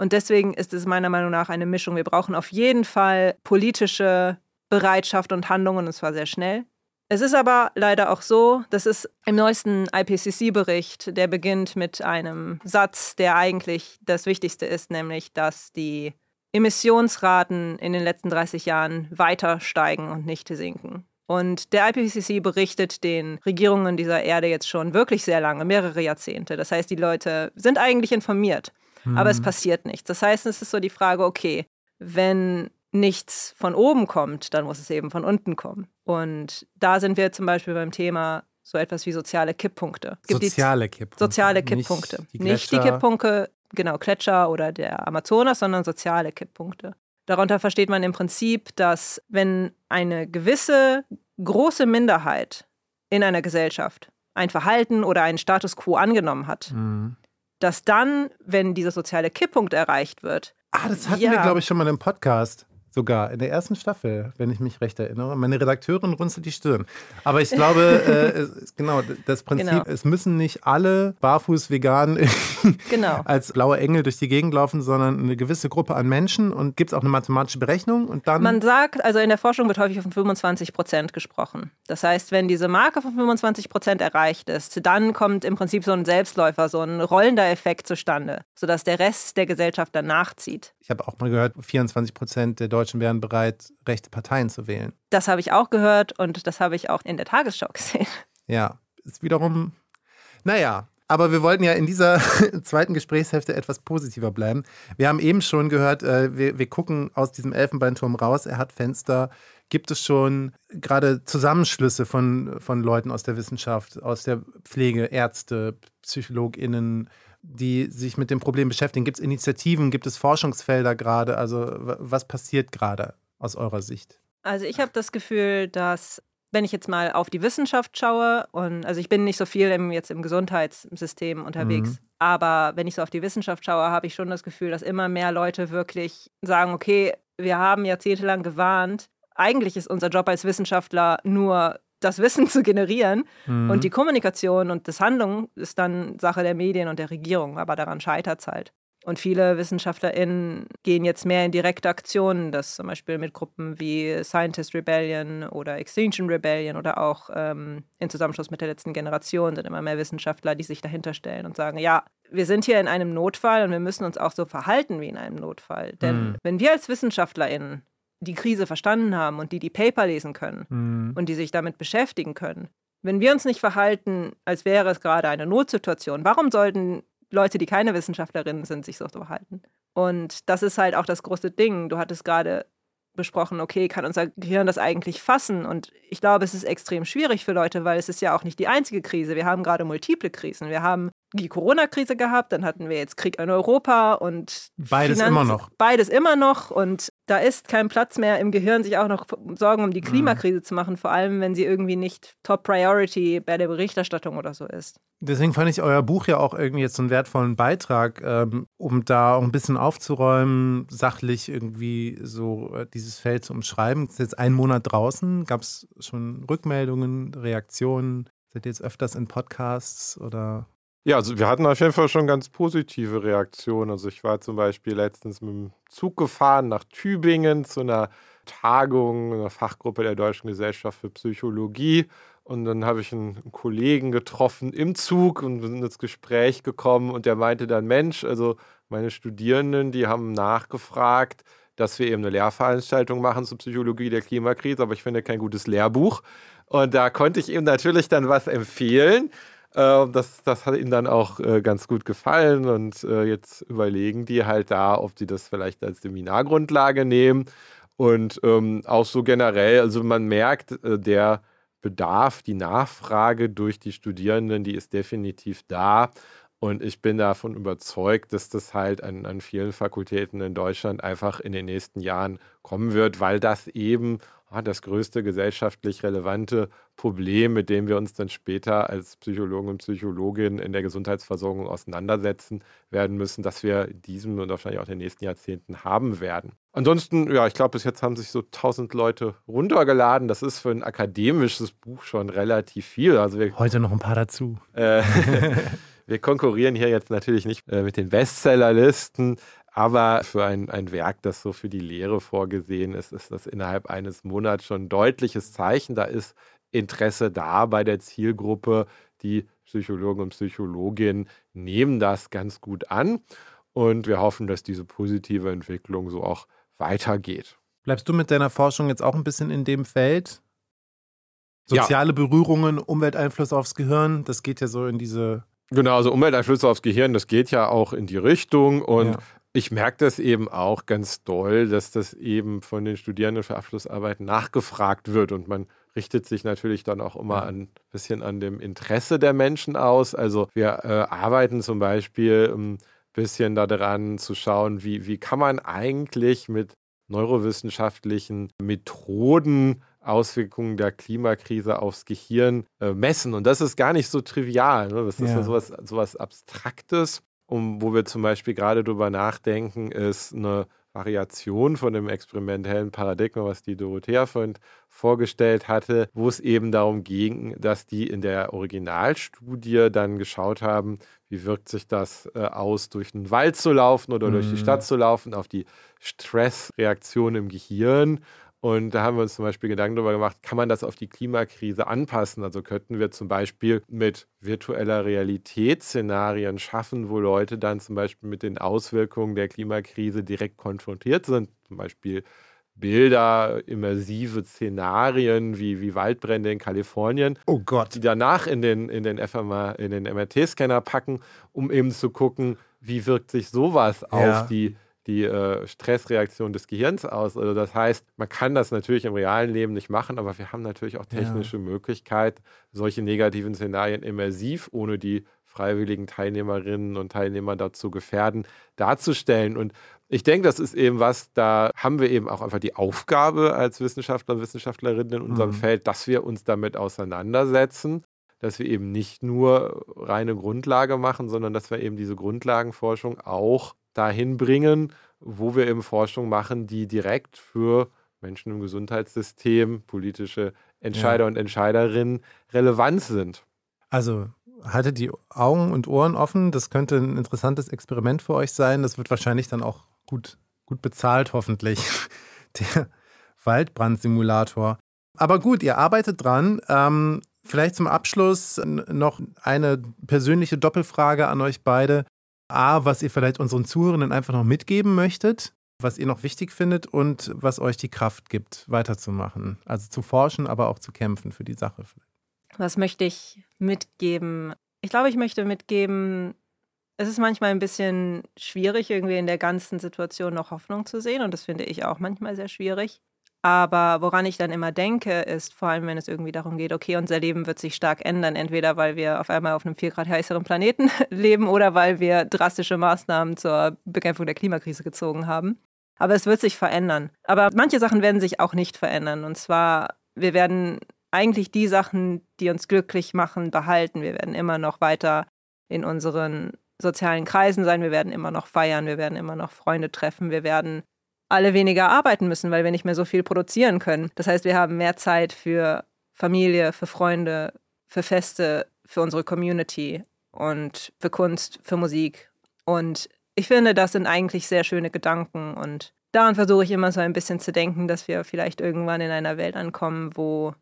Und deswegen ist es meiner Meinung nach eine Mischung. Wir brauchen auf jeden Fall politische Bereitschaft und Handlungen, und zwar sehr schnell. Es ist aber leider auch so, dass es im neuesten IPCC-Bericht, der beginnt mit einem Satz, der eigentlich das Wichtigste ist, nämlich dass die Emissionsraten in den letzten 30 Jahren weiter steigen und nicht sinken. Und der IPCC berichtet den Regierungen dieser Erde jetzt schon wirklich sehr lange, mehrere Jahrzehnte. Das heißt, die Leute sind eigentlich informiert, hm. aber es mhm. passiert nichts. Das heißt, es ist so die Frage, okay, wenn nichts von oben kommt, dann muss es eben von unten kommen. Und da sind wir zum Beispiel beim Thema so etwas wie soziale Kipppunkte. soziale Kipppunkte. Soziale Kipppunkte. Nicht die, Nicht die Kipppunkte, genau, Gletscher oder der Amazonas, sondern soziale Kipppunkte. Darunter versteht man im Prinzip, dass wenn eine gewisse große Minderheit in einer Gesellschaft ein Verhalten oder einen Status quo angenommen hat, mhm. dass dann, wenn dieser soziale Kipppunkt erreicht wird, Ah, das hatten ja. wir, glaube ich, schon mal im Podcast sogar in der ersten Staffel, wenn ich mich recht erinnere. Meine Redakteurin runzelt die Stirn. Aber ich glaube, äh, genau, das Prinzip, genau. es müssen nicht alle barfuß vegan genau. als blaue Engel durch die Gegend laufen, sondern eine gewisse Gruppe an Menschen und gibt es auch eine mathematische Berechnung und dann. Man sagt, also in der Forschung wird häufig von 25 Prozent gesprochen. Das heißt, wenn diese Marke von 25 Prozent erreicht ist, dann kommt im Prinzip so ein Selbstläufer, so ein rollender Effekt zustande, sodass der Rest der Gesellschaft dann nachzieht. Ich habe auch mal gehört, 24 Prozent der Deutschen wären bereit, rechte Parteien zu wählen. Das habe ich auch gehört und das habe ich auch in der Tagesschau gesehen. Ja, ist wiederum, naja, aber wir wollten ja in dieser zweiten Gesprächshälfte etwas positiver bleiben. Wir haben eben schon gehört, äh, wir, wir gucken aus diesem Elfenbeinturm raus. Er hat Fenster. Gibt es schon gerade Zusammenschlüsse von, von Leuten aus der Wissenschaft, aus der Pflege, Ärzte, PsychologInnen, die sich mit dem Problem beschäftigen? Gibt es Initiativen, gibt es Forschungsfelder gerade? Also was passiert gerade aus eurer Sicht? Also ich habe das Gefühl, dass wenn ich jetzt mal auf die Wissenschaft schaue und also ich bin nicht so viel im, jetzt im Gesundheitssystem unterwegs, mhm. aber wenn ich so auf die Wissenschaft schaue, habe ich schon das Gefühl, dass immer mehr Leute wirklich sagen, okay, wir haben jahrzehntelang gewarnt. Eigentlich ist unser Job als Wissenschaftler nur das Wissen zu generieren. Mhm. Und die Kommunikation und das Handeln ist dann Sache der Medien und der Regierung, aber daran scheitert es halt. Und viele WissenschaftlerInnen gehen jetzt mehr in direkte Aktionen, das zum Beispiel mit Gruppen wie Scientist Rebellion oder Extinction Rebellion oder auch ähm, in Zusammenschluss mit der letzten Generation sind immer mehr Wissenschaftler, die sich dahinter stellen und sagen, ja, wir sind hier in einem Notfall und wir müssen uns auch so verhalten wie in einem Notfall. Denn mhm. wenn wir als WissenschaftlerInnen die Krise verstanden haben und die die Paper lesen können mhm. und die sich damit beschäftigen können. Wenn wir uns nicht verhalten, als wäre es gerade eine Notsituation, warum sollten Leute, die keine Wissenschaftlerinnen sind, sich so verhalten? Und das ist halt auch das große Ding. Du hattest gerade besprochen, okay, kann unser Gehirn das eigentlich fassen? Und ich glaube, es ist extrem schwierig für Leute, weil es ist ja auch nicht die einzige Krise. Wir haben gerade multiple Krisen. Wir haben die Corona-Krise gehabt, dann hatten wir jetzt Krieg in Europa und beides Finanz immer noch. Beides immer noch und da ist kein Platz mehr im Gehirn, sich auch noch Sorgen um die mhm. Klimakrise mhm. zu machen, vor allem wenn sie irgendwie nicht Top Priority bei der Berichterstattung oder so ist. Deswegen fand ich euer Buch ja auch irgendwie jetzt so einen wertvollen Beitrag, ähm, um da auch ein bisschen aufzuräumen, sachlich irgendwie so äh, dieses Feld zu umschreiben. Es ist jetzt ein Monat draußen. Gab es schon Rückmeldungen, Reaktionen? Seid ihr jetzt öfters in Podcasts oder ja, also wir hatten auf jeden Fall schon ganz positive Reaktionen. Also ich war zum Beispiel letztens mit dem Zug gefahren nach Tübingen zu einer Tagung einer Fachgruppe der Deutschen Gesellschaft für Psychologie. Und dann habe ich einen Kollegen getroffen im Zug und wir sind ins Gespräch gekommen und der meinte dann, Mensch, also meine Studierenden, die haben nachgefragt, dass wir eben eine Lehrveranstaltung machen zur Psychologie der Klimakrise, aber ich finde kein gutes Lehrbuch. Und da konnte ich ihm natürlich dann was empfehlen. Äh, das, das hat ihnen dann auch äh, ganz gut gefallen und äh, jetzt überlegen die halt da, ob sie das vielleicht als Seminargrundlage nehmen. Und ähm, auch so generell, also man merkt, der Bedarf, die Nachfrage durch die Studierenden, die ist definitiv da. Und ich bin davon überzeugt, dass das halt an, an vielen Fakultäten in Deutschland einfach in den nächsten Jahren kommen wird, weil das eben das größte gesellschaftlich relevante Problem, mit dem wir uns dann später als Psychologen und Psychologinnen in der Gesundheitsversorgung auseinandersetzen werden müssen, dass wir diesem und wahrscheinlich auch in den nächsten Jahrzehnten haben werden. Ansonsten, ja, ich glaube, bis jetzt haben sich so 1000 Leute runtergeladen. Das ist für ein akademisches Buch schon relativ viel. Also wir, Heute noch ein paar dazu. Äh, Wir konkurrieren hier jetzt natürlich nicht äh, mit den Bestsellerlisten, aber für ein, ein Werk, das so für die Lehre vorgesehen ist, ist das innerhalb eines Monats schon ein deutliches Zeichen. Da ist Interesse da bei der Zielgruppe. Die Psychologen und Psychologinnen nehmen das ganz gut an. Und wir hoffen, dass diese positive Entwicklung so auch weitergeht. Bleibst du mit deiner Forschung jetzt auch ein bisschen in dem Feld? Soziale ja. Berührungen, Umwelteinfluss aufs Gehirn, das geht ja so in diese. Genau, also Umwelteinflüsse aufs Gehirn, das geht ja auch in die Richtung. Und ja. Ich merke das eben auch ganz doll, dass das eben von den Studierenden für Abschlussarbeiten nachgefragt wird. Und man richtet sich natürlich dann auch immer ein bisschen an dem Interesse der Menschen aus. Also wir äh, arbeiten zum Beispiel ein bisschen daran zu schauen, wie, wie kann man eigentlich mit neurowissenschaftlichen Methoden Auswirkungen der Klimakrise aufs Gehirn äh, messen. Und das ist gar nicht so trivial. Ne? Das ist ja. sowas, sowas Abstraktes. Um, wo wir zum Beispiel gerade drüber nachdenken, ist eine Variation von dem experimentellen Paradigma, was die Dorothea vorhin vorgestellt hatte, wo es eben darum ging, dass die in der Originalstudie dann geschaut haben, wie wirkt sich das äh, aus, durch den Wald zu laufen oder mhm. durch die mhm. Stadt zu laufen, auf die Stressreaktion im Gehirn. Und da haben wir uns zum Beispiel Gedanken darüber gemacht, kann man das auf die Klimakrise anpassen? Also könnten wir zum Beispiel mit virtueller Realität Szenarien schaffen, wo Leute dann zum Beispiel mit den Auswirkungen der Klimakrise direkt konfrontiert sind. Zum Beispiel Bilder, immersive Szenarien wie, wie Waldbrände in Kalifornien. Oh Gott. Die danach in den, in den FMA, in den MRT-Scanner packen, um eben zu gucken, wie wirkt sich sowas ja. auf die die äh, Stressreaktion des Gehirns aus. Also das heißt, man kann das natürlich im realen Leben nicht machen, aber wir haben natürlich auch technische ja. Möglichkeit, solche negativen Szenarien immersiv, ohne die freiwilligen Teilnehmerinnen und Teilnehmer dazu gefährden, darzustellen. Und ich denke, das ist eben was, da haben wir eben auch einfach die Aufgabe als Wissenschaftler und Wissenschaftlerinnen in unserem mhm. Feld, dass wir uns damit auseinandersetzen dass wir eben nicht nur reine Grundlage machen, sondern dass wir eben diese Grundlagenforschung auch dahin bringen, wo wir eben Forschung machen, die direkt für Menschen im Gesundheitssystem, politische Entscheider ja. und Entscheiderinnen relevant sind. Also haltet die Augen und Ohren offen. Das könnte ein interessantes Experiment für euch sein. Das wird wahrscheinlich dann auch gut, gut bezahlt, hoffentlich. Der Waldbrandsimulator. Aber gut, ihr arbeitet dran. Ähm, vielleicht zum Abschluss noch eine persönliche Doppelfrage an euch beide. A, was ihr vielleicht unseren Zuhörenden einfach noch mitgeben möchtet, was ihr noch wichtig findet und was euch die Kraft gibt, weiterzumachen. Also zu forschen, aber auch zu kämpfen für die Sache. Was möchte ich mitgeben? Ich glaube, ich möchte mitgeben, es ist manchmal ein bisschen schwierig, irgendwie in der ganzen Situation noch Hoffnung zu sehen. Und das finde ich auch manchmal sehr schwierig. Aber woran ich dann immer denke, ist vor allem, wenn es irgendwie darum geht, okay, unser Leben wird sich stark ändern, entweder weil wir auf einmal auf einem vier Grad heißeren Planeten leben oder weil wir drastische Maßnahmen zur Bekämpfung der Klimakrise gezogen haben. Aber es wird sich verändern. Aber manche Sachen werden sich auch nicht verändern. Und zwar, wir werden eigentlich die Sachen, die uns glücklich machen, behalten. Wir werden immer noch weiter in unseren sozialen Kreisen sein. Wir werden immer noch feiern. Wir werden immer noch Freunde treffen. Wir werden alle weniger arbeiten müssen, weil wir nicht mehr so viel produzieren können. Das heißt, wir haben mehr Zeit für Familie, für Freunde, für Feste, für unsere Community und für Kunst, für Musik. Und ich finde, das sind eigentlich sehr schöne Gedanken und daran versuche ich immer so ein bisschen zu denken, dass wir vielleicht irgendwann in einer Welt ankommen, wo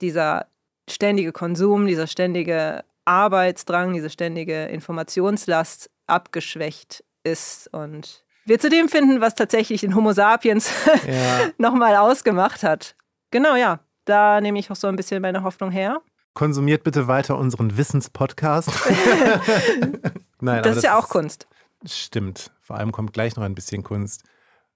dieser ständige Konsum, dieser ständige Arbeitsdrang, diese ständige Informationslast abgeschwächt ist und wir zu dem finden, was tatsächlich den Homo sapiens ja. nochmal ausgemacht hat. Genau, ja. Da nehme ich auch so ein bisschen meine Hoffnung her. Konsumiert bitte weiter unseren Wissenspodcast. Nein, das ist ja auch Kunst. Stimmt. Vor allem kommt gleich noch ein bisschen Kunst.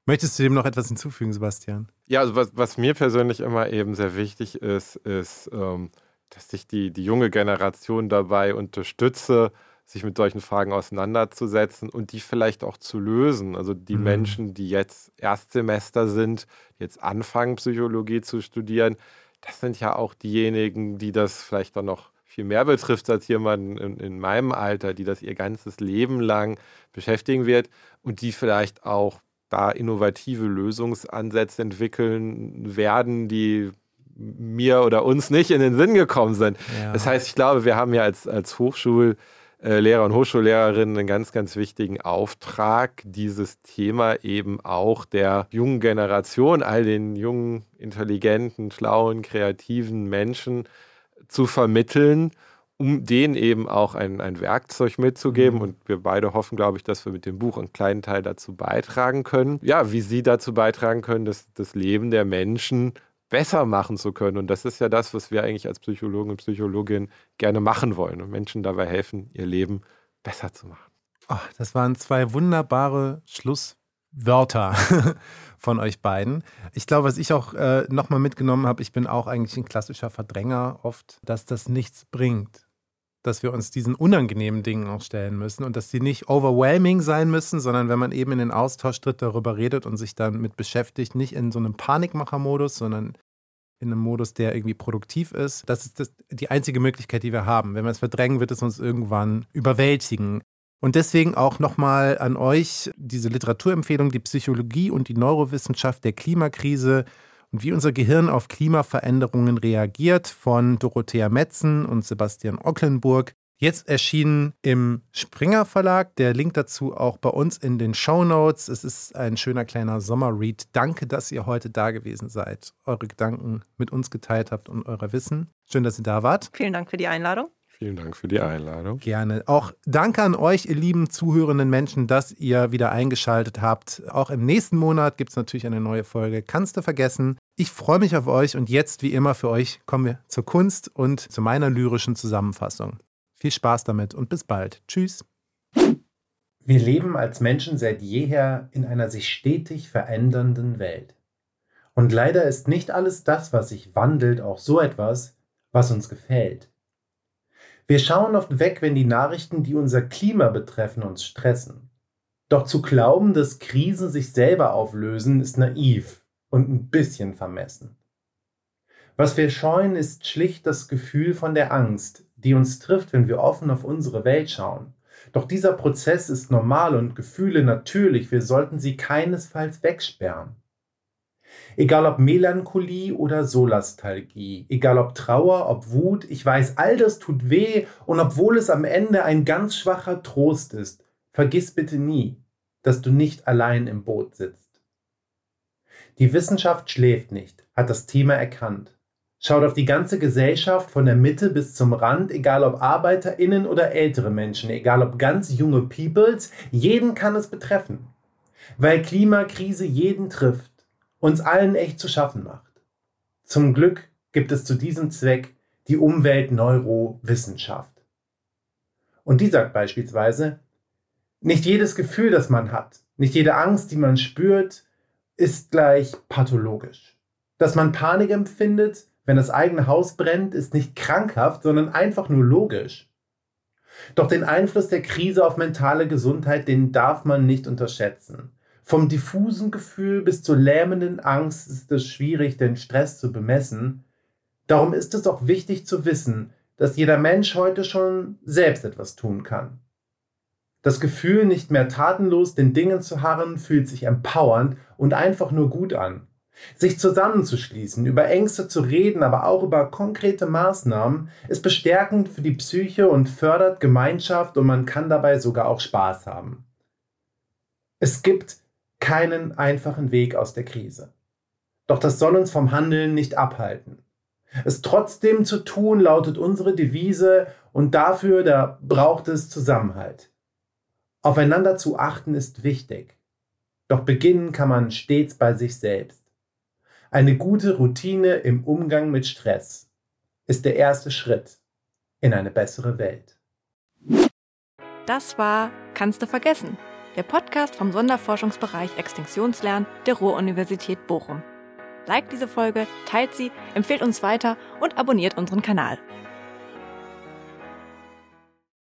Möchtest du dem noch etwas hinzufügen, Sebastian? Ja, also was, was mir persönlich immer eben sehr wichtig ist, ist, ähm, dass ich die, die junge Generation dabei unterstütze, sich mit solchen Fragen auseinanderzusetzen und die vielleicht auch zu lösen. Also die mhm. Menschen, die jetzt Erstsemester sind, jetzt anfangen, Psychologie zu studieren, das sind ja auch diejenigen, die das vielleicht dann noch viel mehr betrifft als jemand in, in meinem Alter, die das ihr ganzes Leben lang beschäftigen wird und die vielleicht auch da innovative Lösungsansätze entwickeln werden, die mir oder uns nicht in den Sinn gekommen sind. Ja. Das heißt, ich glaube, wir haben ja als, als Hochschul- Lehrer und Hochschullehrerinnen einen ganz, ganz wichtigen Auftrag, dieses Thema eben auch der jungen Generation, all den jungen, intelligenten, schlauen, kreativen Menschen zu vermitteln um denen eben auch ein, ein Werkzeug mitzugeben. Mhm. Und wir beide hoffen, glaube ich, dass wir mit dem Buch einen kleinen Teil dazu beitragen können. Ja, wie sie dazu beitragen können, dass das Leben der Menschen besser machen zu können. Und das ist ja das, was wir eigentlich als Psychologen und Psychologin gerne machen wollen und Menschen dabei helfen, ihr Leben besser zu machen. Oh, das waren zwei wunderbare Schlusswörter von euch beiden. Ich glaube, was ich auch äh, nochmal mitgenommen habe, ich bin auch eigentlich ein klassischer Verdränger oft, dass das nichts bringt dass wir uns diesen unangenehmen Dingen auch stellen müssen und dass sie nicht overwhelming sein müssen, sondern wenn man eben in den Austausch tritt, darüber redet und sich dann mit beschäftigt, nicht in so einem Panikmacher-Modus, sondern in einem Modus, der irgendwie produktiv ist. Das ist das, die einzige Möglichkeit, die wir haben. Wenn wir es verdrängen, wird es uns irgendwann überwältigen. Und deswegen auch nochmal an euch diese Literaturempfehlung, die Psychologie und die Neurowissenschaft der Klimakrise und wie unser Gehirn auf Klimaveränderungen reagiert von Dorothea Metzen und Sebastian Ocklenburg. Jetzt erschienen im Springer Verlag. Der Link dazu auch bei uns in den Show Notes. Es ist ein schöner kleiner Sommerread. Danke, dass ihr heute da gewesen seid, eure Gedanken mit uns geteilt habt und euer Wissen. Schön, dass ihr da wart. Vielen Dank für die Einladung. Vielen Dank für die Einladung. Gerne. Auch danke an euch, ihr lieben zuhörenden Menschen, dass ihr wieder eingeschaltet habt. Auch im nächsten Monat gibt es natürlich eine neue Folge. Kannst du vergessen? Ich freue mich auf euch und jetzt, wie immer, für euch kommen wir zur Kunst und zu meiner lyrischen Zusammenfassung. Viel Spaß damit und bis bald. Tschüss. Wir leben als Menschen seit jeher in einer sich stetig verändernden Welt. Und leider ist nicht alles das, was sich wandelt, auch so etwas, was uns gefällt. Wir schauen oft weg, wenn die Nachrichten, die unser Klima betreffen, uns stressen. Doch zu glauben, dass Krisen sich selber auflösen, ist naiv und ein bisschen vermessen. Was wir scheuen, ist schlicht das Gefühl von der Angst, die uns trifft, wenn wir offen auf unsere Welt schauen. Doch dieser Prozess ist normal und Gefühle natürlich, wir sollten sie keinesfalls wegsperren. Egal ob Melancholie oder Solastalgie, egal ob Trauer, ob Wut, ich weiß, all das tut weh und obwohl es am Ende ein ganz schwacher Trost ist, vergiss bitte nie, dass du nicht allein im Boot sitzt. Die Wissenschaft schläft nicht, hat das Thema erkannt. Schaut auf die ganze Gesellschaft von der Mitte bis zum Rand, egal ob ArbeiterInnen oder ältere Menschen, egal ob ganz junge Peoples, jeden kann es betreffen. Weil Klimakrise jeden trifft, uns allen echt zu schaffen macht. Zum Glück gibt es zu diesem Zweck die Umweltneurowissenschaft. Und die sagt beispielsweise, nicht jedes Gefühl, das man hat, nicht jede Angst, die man spürt, ist gleich pathologisch. Dass man Panik empfindet, wenn das eigene Haus brennt, ist nicht krankhaft, sondern einfach nur logisch. Doch den Einfluss der Krise auf mentale Gesundheit, den darf man nicht unterschätzen. Vom diffusen Gefühl bis zur lähmenden Angst ist es schwierig, den Stress zu bemessen. Darum ist es auch wichtig zu wissen, dass jeder Mensch heute schon selbst etwas tun kann. Das Gefühl, nicht mehr tatenlos den Dingen zu harren, fühlt sich empowernd und einfach nur gut an. Sich zusammenzuschließen, über Ängste zu reden, aber auch über konkrete Maßnahmen, ist bestärkend für die Psyche und fördert Gemeinschaft und man kann dabei sogar auch Spaß haben. Es gibt keinen einfachen Weg aus der Krise. Doch das soll uns vom Handeln nicht abhalten. Es trotzdem zu tun lautet unsere Devise und dafür da braucht es Zusammenhalt. Aufeinander zu achten ist wichtig. Doch beginnen kann man stets bei sich selbst. Eine gute Routine im Umgang mit Stress ist der erste Schritt in eine bessere Welt. Das war Kannst du vergessen der Podcast vom Sonderforschungsbereich Extinktionslernen der Ruhr-Universität Bochum. Liked diese Folge, teilt sie, empfehlt uns weiter und abonniert unseren Kanal.